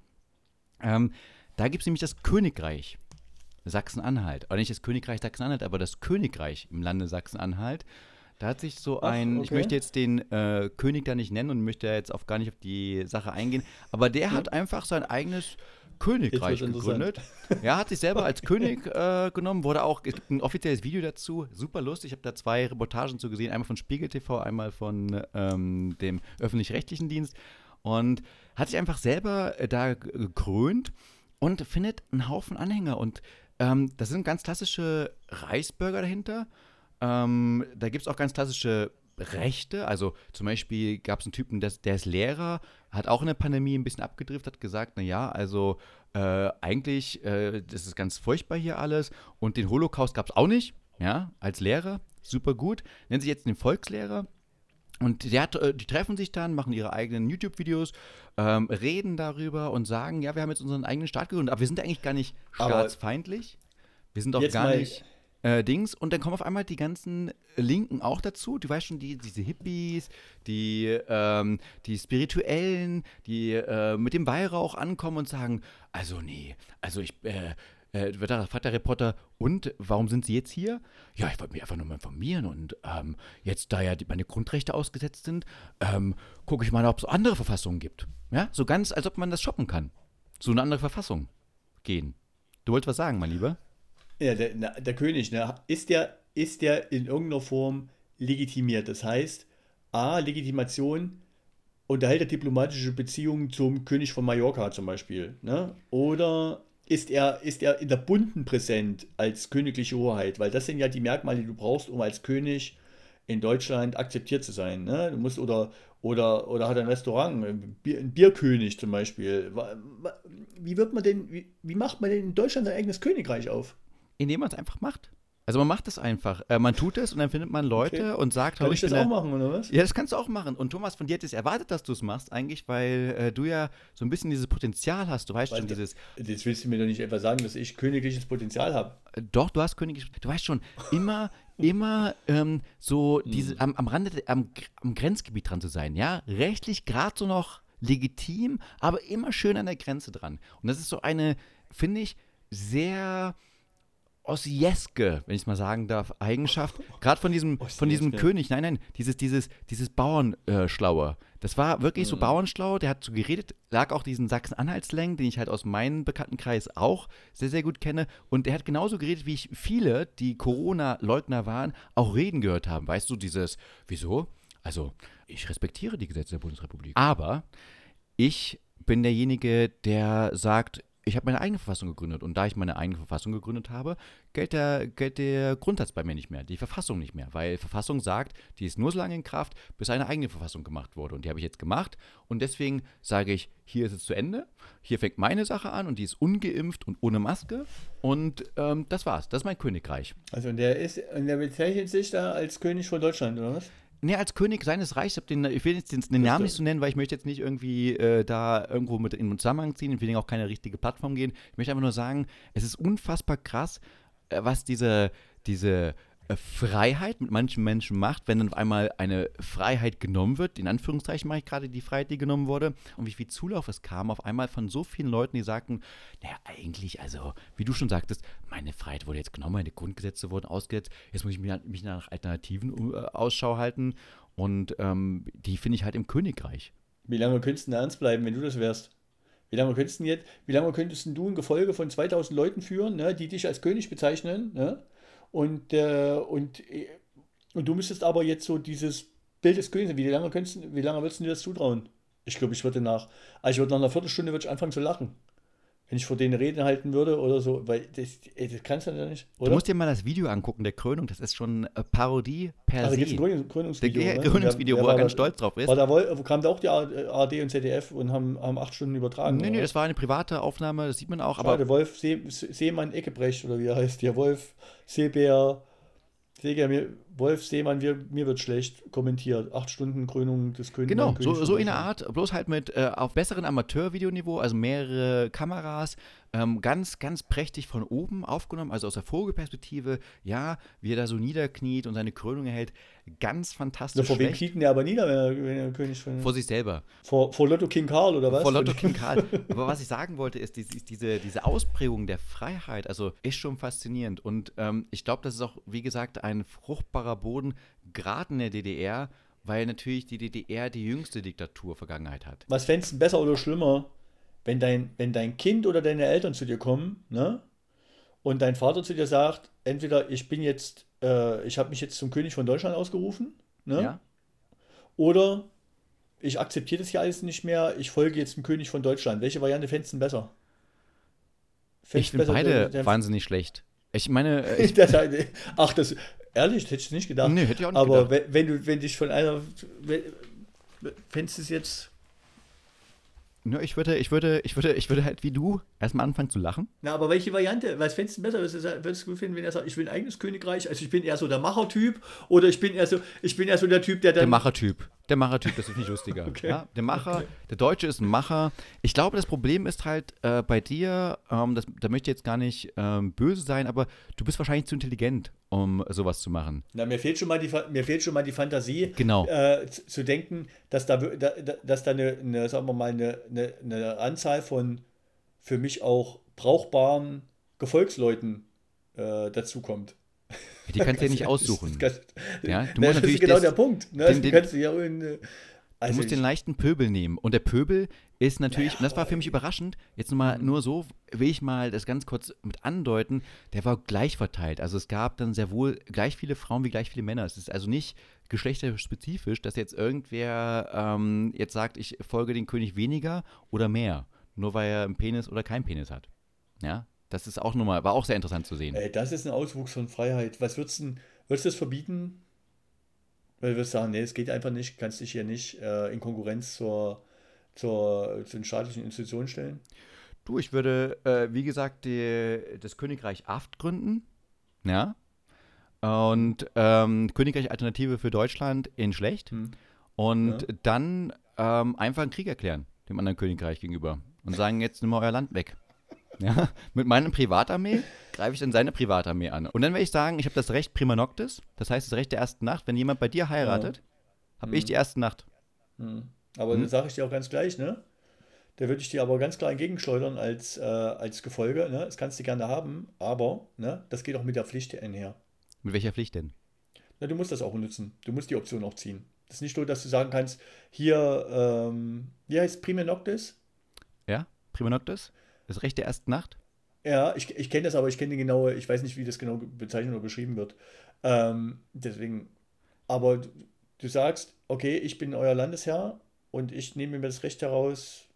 Ähm, da gibt es nämlich das Königreich Sachsen-Anhalt. Oder nicht das Königreich Sachsen-Anhalt, aber das Königreich im Lande Sachsen-Anhalt. Da hat sich so Ach, ein, ich okay. möchte jetzt den äh, König da nicht nennen und möchte jetzt auch gar nicht auf die Sache eingehen, aber der hat einfach sein eigenes Königreich gegründet. Er hat sich selber als König äh, genommen, wurde auch, es gibt ein offizielles Video dazu, super lustig. Ich habe da zwei Reportagen zu gesehen, einmal von Spiegel TV, einmal von ähm, dem öffentlich-rechtlichen Dienst. Und hat sich einfach selber äh, da gekrönt und findet einen Haufen Anhänger. Und ähm, das sind ganz klassische Reichsbürger dahinter. Ähm, da gibt es auch ganz klassische Rechte. Also zum Beispiel gab es einen Typen, der, der ist Lehrer, hat auch in der Pandemie ein bisschen abgedriftet, hat gesagt, naja, also äh, eigentlich, äh, das ist ganz furchtbar hier alles. Und den Holocaust gab es auch nicht, ja, als Lehrer, super gut. Nennt sich jetzt den Volkslehrer. Und hat, äh, die treffen sich dann, machen ihre eigenen YouTube-Videos, ähm, reden darüber und sagen, ja, wir haben jetzt unseren eigenen Staat gegründet, aber wir sind eigentlich gar nicht staatsfeindlich. Wir sind auch gar nicht äh, Dings. Und dann kommen auf einmal die ganzen Linken auch dazu. Du weißt schon, die, diese Hippies, die, ähm, die Spirituellen, die äh, mit dem Weihrauch ankommen und sagen, also nee, also ich, äh, äh, fragt der Reporter, und warum sind Sie jetzt hier? Ja, ich wollte mich einfach nur mal informieren und ähm, jetzt, da ja die, meine Grundrechte ausgesetzt sind, ähm, gucke ich mal, ob es andere Verfassungen gibt. Ja, so ganz, als ob man das shoppen kann. So eine andere Verfassung gehen. Du wolltest was sagen, mein Lieber? Ja, der, der König, ne, ist der, ist der in irgendeiner Form legitimiert? Das heißt, A, Legitimation unterhält er diplomatische Beziehungen zum König von Mallorca zum Beispiel, ne? Oder ist er, ist er in der Bunden präsent als königliche Hoheit? Weil das sind ja die Merkmale, die du brauchst, um als König in Deutschland akzeptiert zu sein. Ne? Du musst oder, oder, oder hat ein Restaurant, ein, Bier, ein Bierkönig zum Beispiel. Wie wird man denn, wie, wie macht man denn in Deutschland ein eigenes Königreich auf? Indem man es einfach macht. Also man macht es einfach. Äh, man tut es und dann findet man Leute und sagt, Kann "Hau, ich das auch machen, oder was? Ja, das kannst du auch machen. Und Thomas, von dir hätte es erwartet, dass du es machst, eigentlich, weil äh, du ja so ein bisschen dieses Potenzial hast. Du weißt Weil schon, dieses, Jetzt willst du mir doch nicht etwa sagen, dass ich königliches Potenzial habe. äh, doch, du hast König, du weißt schon, immer, immer ähm, so diese, am, am Rande, am, am Grenzgebiet dran zu sein, ja? Rechtlich gerade so noch legitim, aber immer schön an der Grenze dran. Und das ist so eine, finde ich, sehr Ossieske, wenn ich es mal sagen darf, Eigenschaft. Gerade von diesem, von diesem. König, nein, nein, dieses, dieses, dieses Bauernschlaue. Das war wirklich so Bauernschlau, der hat so geredet, lag auch diesen Sachsen-Anhaltslängen, den ich halt aus meinem Bekanntenkreis auch sehr, sehr gut kenne. Und der hat genauso geredet, wie ich viele, die Corona-Leugner waren, auch reden gehört haben. Weißt du, dieses, wieso? Also, ich respektiere die Gesetze der Bundesrepublik. Aber ich bin derjenige, der sagt, ich habe meine eigene Verfassung gegründet. Und da ich meine eigene Verfassung gegründet habe, gilt der, gilt der Grundsatz bei mir nicht mehr, die Verfassung nicht mehr. Weil Verfassung sagt, die ist nur so lange in Kraft, bis eine eigene Verfassung gemacht wurde. Und die habe ich jetzt gemacht. Und deswegen sage ich, hier ist es zu Ende. Hier fängt meine Sache an und die ist ungeimpft und ohne Maske. Und ähm, das war's. Das ist mein Königreich. Also der ist, der bezeichnet sich da als König von Deutschland, oder was? Nee, als König seines Reichs, ich, den, ich will jetzt den, den Namen nicht so nennen, weil ich möchte jetzt nicht irgendwie äh, da irgendwo mit in den Zusammenhang ziehen, ich will auch keine richtige Plattform gehen. Ich möchte einfach nur sagen, es ist unfassbar krass, äh, was diese, diese Freiheit mit manchen Menschen macht, wenn dann auf einmal eine Freiheit genommen wird, in Anführungszeichen mache ich gerade die Freiheit, die genommen wurde, und wie viel Zulauf es kam auf einmal von so vielen Leuten, die sagten, naja, eigentlich, also, wie du schon sagtest, meine Freiheit wurde jetzt genommen, meine Grundgesetze wurden ausgesetzt, jetzt muss ich mich, nach Alternativen äh, Ausschau halten und ähm, die finde ich halt im Königreich. Wie lange könntest du denn ernst bleiben, wenn du das wärst? Wie lange könntest du jetzt, wie lange könntest du ein Gefolge von 2000 Leuten führen, ne, die dich als König bezeichnen, ne? Und, äh, und, äh, und du müsstest aber jetzt so dieses Bild des Königs, wie lange, könntest, wie lange würdest du dir das zutrauen? Ich glaube, ich würde nach, also ich würde nach einer Viertelstunde würde ich anfangen zu lachen. Wenn ich vor denen Reden halten würde oder so, weil das, ey, das kannst du ja nicht. Oder? Du musst dir mal das Video angucken, der Krönung, das ist schon eine Parodie per also se. gibt ein Krönungsvideo. Der ne? Krönungsvideo, Der- wo der er ganz stolz drauf ist. War da kam da auch die ARD und ZDF und haben, haben acht Stunden übertragen. Nee, nee, oder das war eine private Aufnahme, das sieht man auch, aber Schade, Wolf See, Seemann Eckebrecht oder wie er heißt. Der Wolf Seebär, Seeger, mir, Wolf Seemann, wir, mir wird schlecht kommentiert. Acht Stunden Krönung des Königs. Genau, so, so in der. Art, bloß halt mit äh, auf besseren Amateurvideoniveau, also mehrere Kameras, ähm, ganz, ganz prächtig von oben aufgenommen, also aus der Vogelperspektive, ja, wie er da so niederkniet und seine Krönung erhält, ganz fantastisch vor wem schlecht. kniet denn der aber nieder, wenn er, wenn er König von. Vor sich selber. Vor, vor Lotto King Karl oder was? Vor Lotto King Karl. Aber was ich sagen wollte, ist, dies- ist diese, diese Ausprägung der Freiheit, also ist schon faszinierend. Und ähm, ich glaube, das ist auch, wie gesagt, ein fruchtbarer Boden, gerade in der DDR, weil natürlich die DDR die jüngste Diktatur-Vergangenheit hat. Was fändest du besser oder schlimmer, wenn dein, wenn dein Kind oder deine Eltern zu dir kommen, ne? Und dein Vater zu dir sagt, entweder ich bin jetzt, äh, ich habe mich jetzt zum König von Deutschland ausgerufen, ne? Ja? Oder ich akzeptiere das hier alles nicht mehr, ich folge jetzt dem König von Deutschland. Welche Variante fändest du besser? Ich Fändest du finde beide wahnsinnig schlecht. Ich meine, äh, ich, Ach, das, ehrlich, hätte ich nicht gedacht. Nee, hätte ich auch nicht Aber gedacht. wenn, wenn du, wenn dich von einer, wenn- fändest du es jetzt, ne, ich, würde, ich, würde, ich, würde, ich würde halt wie du erstmal anfangen zu lachen. na, aber welche Variante, was fändest du besser? Würdest du, sa- würdest du gut finden, wenn er sagt, ich will ein eigenes Königreich, also ich bin eher so der Machertyp oder ich bin eher so, ich bin eher so der Typ, der dann, Der Machertyp. Der Machertyp, das ist nicht lustiger. Okay. Ja, der Macher, der Deutsche ist ein Macher. Ich glaube, das Problem ist halt äh, bei dir, ähm, das, da möchte ich jetzt gar nicht ähm, böse sein, aber du bist wahrscheinlich zu intelligent, um sowas zu machen. na, mir fehlt schon mal die, mir fehlt schon mal die Fantasie, Genau. äh, zu, zu denken, dass da, da- dass da eine, eine, sagen wir mal, eine, eine, eine Anzahl von für mich auch brauchbaren Gefolgsleuten äh, dazukommt. Die kannst du ja nicht aussuchen. Das, Ja, du musst das natürlich ist genau das- der Punkt. Ne? den- Den, den- kannst du ja in, äh, Du also musst den ich- leichten Pöbel nehmen. Und der Pöbel ist natürlich, und das war für mich überraschend, jetzt nur mal Mhm. nur so, will ich mal das ganz kurz mit andeuten, der war gleich verteilt. Also es gab dann sehr wohl gleich viele Frauen wie gleich viele Männer. Es ist also nicht geschlechterspezifisch, dass jetzt irgendwer ähm, jetzt sagt, ich folge dem König weniger oder mehr, nur weil er einen Penis oder keinen Penis hat. Ja, das ist auch nochmal, war auch sehr interessant zu sehen. Ey, das ist ein Auswuchs von Freiheit. Was würdest du denn, würdest du das verbieten? Weil du wirst sagen, nee, es geht einfach nicht, kannst dich hier nicht äh, in Konkurrenz zur, zur, zu den staatlichen Institutionen stellen. Du, ich würde, äh, wie gesagt, die, das Königreich Aft gründen. Ja. Und ähm, Königreich Alternative für Deutschland in schlecht. Hm. Und Ja. dann ähm, einfach einen Krieg erklären, dem anderen Königreich gegenüber. Und sagen, jetzt nimm mal euer Land weg. Ja, mit meiner Privatarmee greife ich dann seine Privatarmee an. Und dann werde ich sagen, ich habe das Recht prima noctis, das heißt das Recht der ersten Nacht. Wenn jemand bei dir heiratet, habe ich die erste Nacht. Hm. Aber Hm. dann sage ich dir auch ganz gleich, ne? Da würde ich dir aber ganz klar entgegenschleudern als, äh, als Gefolge, ne? Das kannst du gerne haben, aber, ne? Das geht auch mit der Pflicht einher. Mit welcher Pflicht denn? Na, du musst das auch nutzen. Du musst die Option auch ziehen. Das ist nicht so, dass du sagen kannst, hier, ähm, wie heißt Prima Noctis? Ja? Prima noctis? Das Recht der ersten Nacht? Ja, ich, ich kenne das, aber ich kenne die genaue, ich weiß nicht, wie das genau bezeichnet oder beschrieben wird. Ähm, deswegen, aber du, du sagst, okay, ich bin euer Landesherr und ich nehme mir das Recht heraus,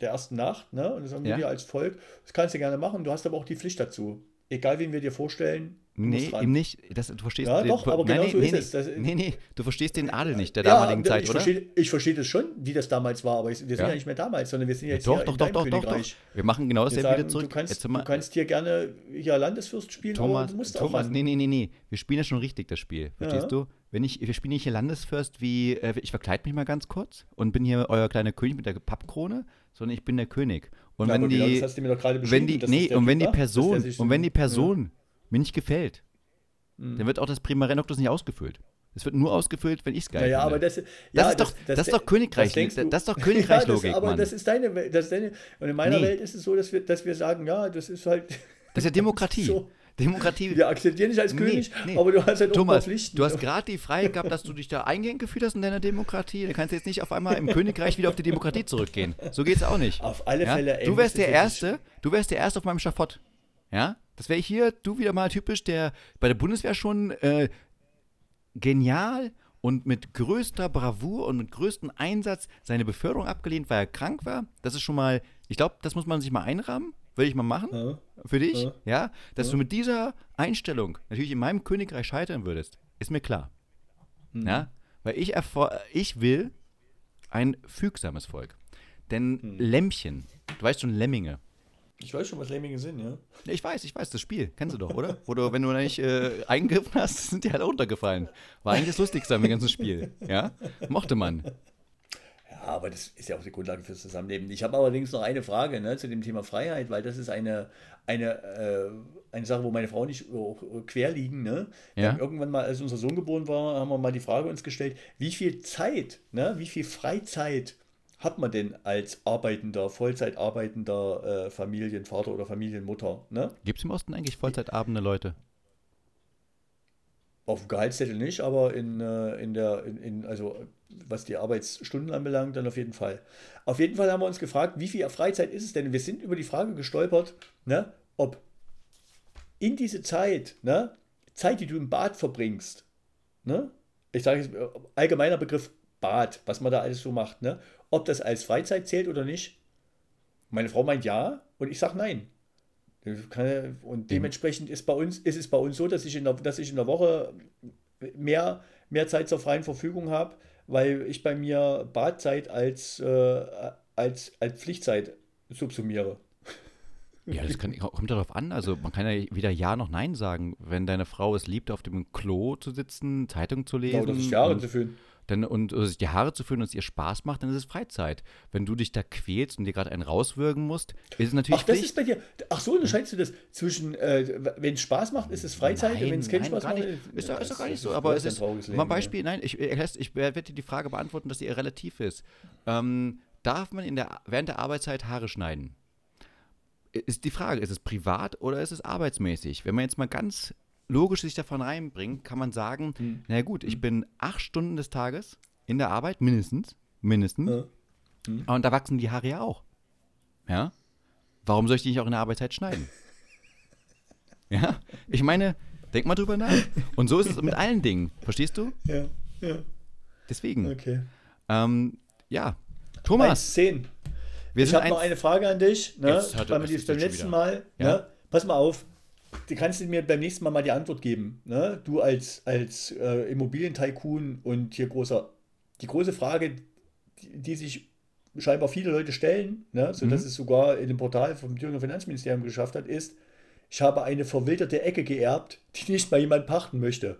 der ersten Nacht, ne? Und das haben wir Ja. als Volk. Das kannst du gerne machen. Du hast aber auch die Pflicht dazu. Egal, wen wir dir vorstellen. Nee, eben nicht. Das, du verstehst Ja, den, doch, aber nein, genau nee, so nee, ist nee, es. Das- nee, nee, du verstehst den Adel nicht der Ja, damaligen Zeit, ich oder? Verstehe, ich verstehe das schon, wie das damals war, aber ich, wir sind Ja. ja. nicht mehr damals, sondern wir sind Ja, jetzt doch, hier doch, doch, doch, doch, doch. Wir machen genau dasselbe wieder zurück. Du kannst, du kannst hier gerne hier Landesfürst spielen, Thomas, aber du musst auch Thomas, ran. nee, nee, nee, nee. Wir spielen ja schon richtig das Spiel. Verstehst Ja. du? Wenn ich, wir spielen nicht hier Landesfürst wie, äh, ich verkleide mich mal ganz kurz und bin hier euer kleiner König mit der Pappkrone, sondern ich bin der König. Und Ja, wenn aber genau die, das hast du mir doch gerade wenn die, nee, und wenn die Person, und wenn die so- Person mir nicht gefällt, Mhm. dann wird auch das Prima Renoctus nicht ausgefüllt. Es wird nur ausgefüllt, wenn ich es geil Naja, finde. aber das, Das ja, ist doch- das ist doch Königreich- denkst du- das ist doch ja, Königreichlogik, das, aber Mann. das ist deine Welt. Das ist deine, und in meiner Nee. Welt ist es so, dass wir, dass wir sagen, ja, das ist halt. Das ist ja Demokratie. So. Demokratie. Wir akzeptieren dich als Nee, König, nee. aber du hast halt Thomas, Pflichten. du hast gerade die Freiheit gehabt, dass du dich da eingehend gefühlt hast in deiner Demokratie. Da kannst du jetzt nicht auf einmal im Königreich wieder auf die Demokratie zurückgehen. So geht's auch nicht. Auf alle Ja? Fälle. ey, Du wärst das der Erste, du wärst der Erste auf meinem Schafott. Ja? Das wäre hier, du wieder mal typisch, der bei der Bundeswehr schon äh, genial und mit größter Bravour und mit größtem Einsatz seine Beförderung abgelehnt, weil er krank war. Das ist schon mal, ich glaube, das muss man sich mal einrahmen. Würde ich mal machen. Ja. Für dich, ja, Ja. dass du mit dieser Einstellung natürlich in meinem Königreich scheitern würdest, ist mir klar. Ja, weil ich, erfor ich will ein fügsames Volk. Denn Lämmchen, du weißt schon, Lemminge. Ich weiß schon, was Lemminge sind, ja. Ich weiß, ich weiß, das Spiel, kennst du doch, oder? Wo du, wenn du nicht äh, eingegriffen hast, sind die halt runtergefallen. War eigentlich das Lustigste am ganzen Spiel. Ja, mochte man. Ja, aber das ist ja auch die Grundlage fürs Zusammenleben. Ich habe allerdings noch eine Frage ne, zu dem Thema Freiheit, weil das ist eine, eine, äh, eine Sache, wo meine Frau nicht auch, äh, quer liegen. Ne? Ja. irgendwann mal, als unser Sohn geboren war, haben wir mal die Frage uns gestellt, wie viel Zeit, ne, wie viel Freizeit hat man denn als arbeitender, Vollzeit arbeitender äh, Familienvater oder Familienmutter? Ne? Gibt es im Osten eigentlich Vollzeitabende Leute? Auf dem Gehaltszettel nicht, aber in, äh, in der, in, in, also was die Arbeitsstunden anbelangt, dann auf jeden Fall. Auf jeden Fall haben wir uns gefragt, wie viel Freizeit ist es denn? Wir sind über die Frage gestolpert, ne, ob in diese Zeit, ne, Zeit, die du im Bad verbringst, ne, ich sage jetzt äh, allgemeiner Begriff Bad, was man da alles so macht, ne, ob das als Freizeit zählt oder nicht. Meine Frau meint ja und ich sage nein. Und dementsprechend ist, bei uns, ist es bei uns so, dass ich in der, dass ich in der Woche mehr, mehr Zeit zur freien Verfügung habe, weil ich bei mir Badzeit als, äh, als, als Pflichtzeit subsumiere. Ja, das kann, kommt darauf an. Also man kann ja weder Ja noch Nein sagen. Wenn deine Frau es liebt, auf dem Klo zu sitzen, Zeitung zu lesen oder sich Jahre und, zu fühlen. Dann, und oder sich die Haare zu föhnen und es ihr Spaß macht, dann ist es Freizeit. Wenn du dich da quälst und dir gerade einen rauswürgen musst, ist es natürlich Ach, das Pflicht. ist bei dir. Ach so, unterscheidest du das zwischen, äh, wenn es Spaß macht, ist es Freizeit, Nein, wenn es keinen nein, Spaß macht. nicht. Ist doch, ist doch gar nicht so. Aber es ist, mal Leben, ein Beispiel, nein, ich, ich, ich werde dir die Frage beantworten, dass sie relativ ist. Ähm, darf man in der, während der Arbeitszeit Haare schneiden? Ist die Frage, ist es privat oder ist es arbeitsmäßig? Wenn man jetzt mal ganz logisch sich davon reinbringt, kann man sagen, Hm. na gut, ich bin acht Stunden des Tages in der Arbeit, mindestens, mindestens, Ja. und da wachsen die Haare ja auch. Ja? Warum soll ich die nicht auch in der Arbeitszeit schneiden? ja? Ich meine, denk mal drüber nach. Und so ist es mit allen Dingen. Verstehst du? Ja, ja, Deswegen. okay. Ähm, ja. Thomas, 1,10. wir Ich sind habe noch eine Frage an dich, ne? Jetzt hat weil wir es die ist beim schon letzten. Mal, Ja. ne? Pass mal auf, du kannst mir beim nächsten Mal mal die Antwort geben, ne? Du als, als äh, Immobilientycoon und hier großer, die große Frage, die, die sich scheinbar viele Leute stellen, ne? sodass Mhm. es sogar in dem Portal vom Thüringer Finanzministerium geschafft hat, ist, ich habe eine verwilderte Ecke geerbt, die nicht mal jemand pachten möchte.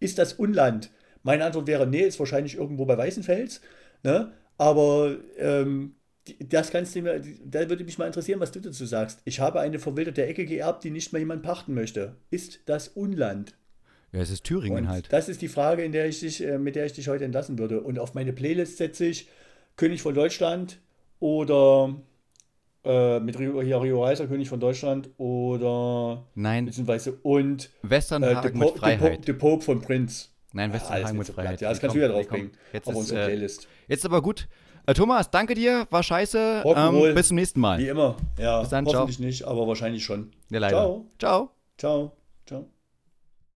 Ist das Unland? Meine Antwort wäre, nee, ist wahrscheinlich irgendwo bei Weißenfels. Ne? Aber ähm, das kannst du mir, da würde mich mal interessieren, was du dazu sagst. Ich habe eine verwilderte Ecke geerbt, die nicht mal jemand pachten möchte. Ist das Unland? ja, es ist Thüringen Und halt. das ist die Frage, in der ich dich, äh, mit der ich dich heute entlassen würde. Und auf meine Playlist setze ich König von Deutschland oder äh, mit Rio, hier Rio Reiser, König von Deutschland oder Nein, beziehungsweise und äh, The, Westernhagen Po- mit Freiheit. The Pope von Prinz. Nein, alles Westernhagen nicht mit Freiheit. Ja, das kannst du wieder kommen- draufbringen auf unsere äh, Playlist. Jetzt aber gut. Äh, Thomas, danke dir. War scheiße. Ähm, bis zum nächsten Mal. Wie immer. Ja, Bis dann, ciao. hoffentlich nicht, aber wahrscheinlich schon. Ja, leider. Ciao. Ciao. Ciao.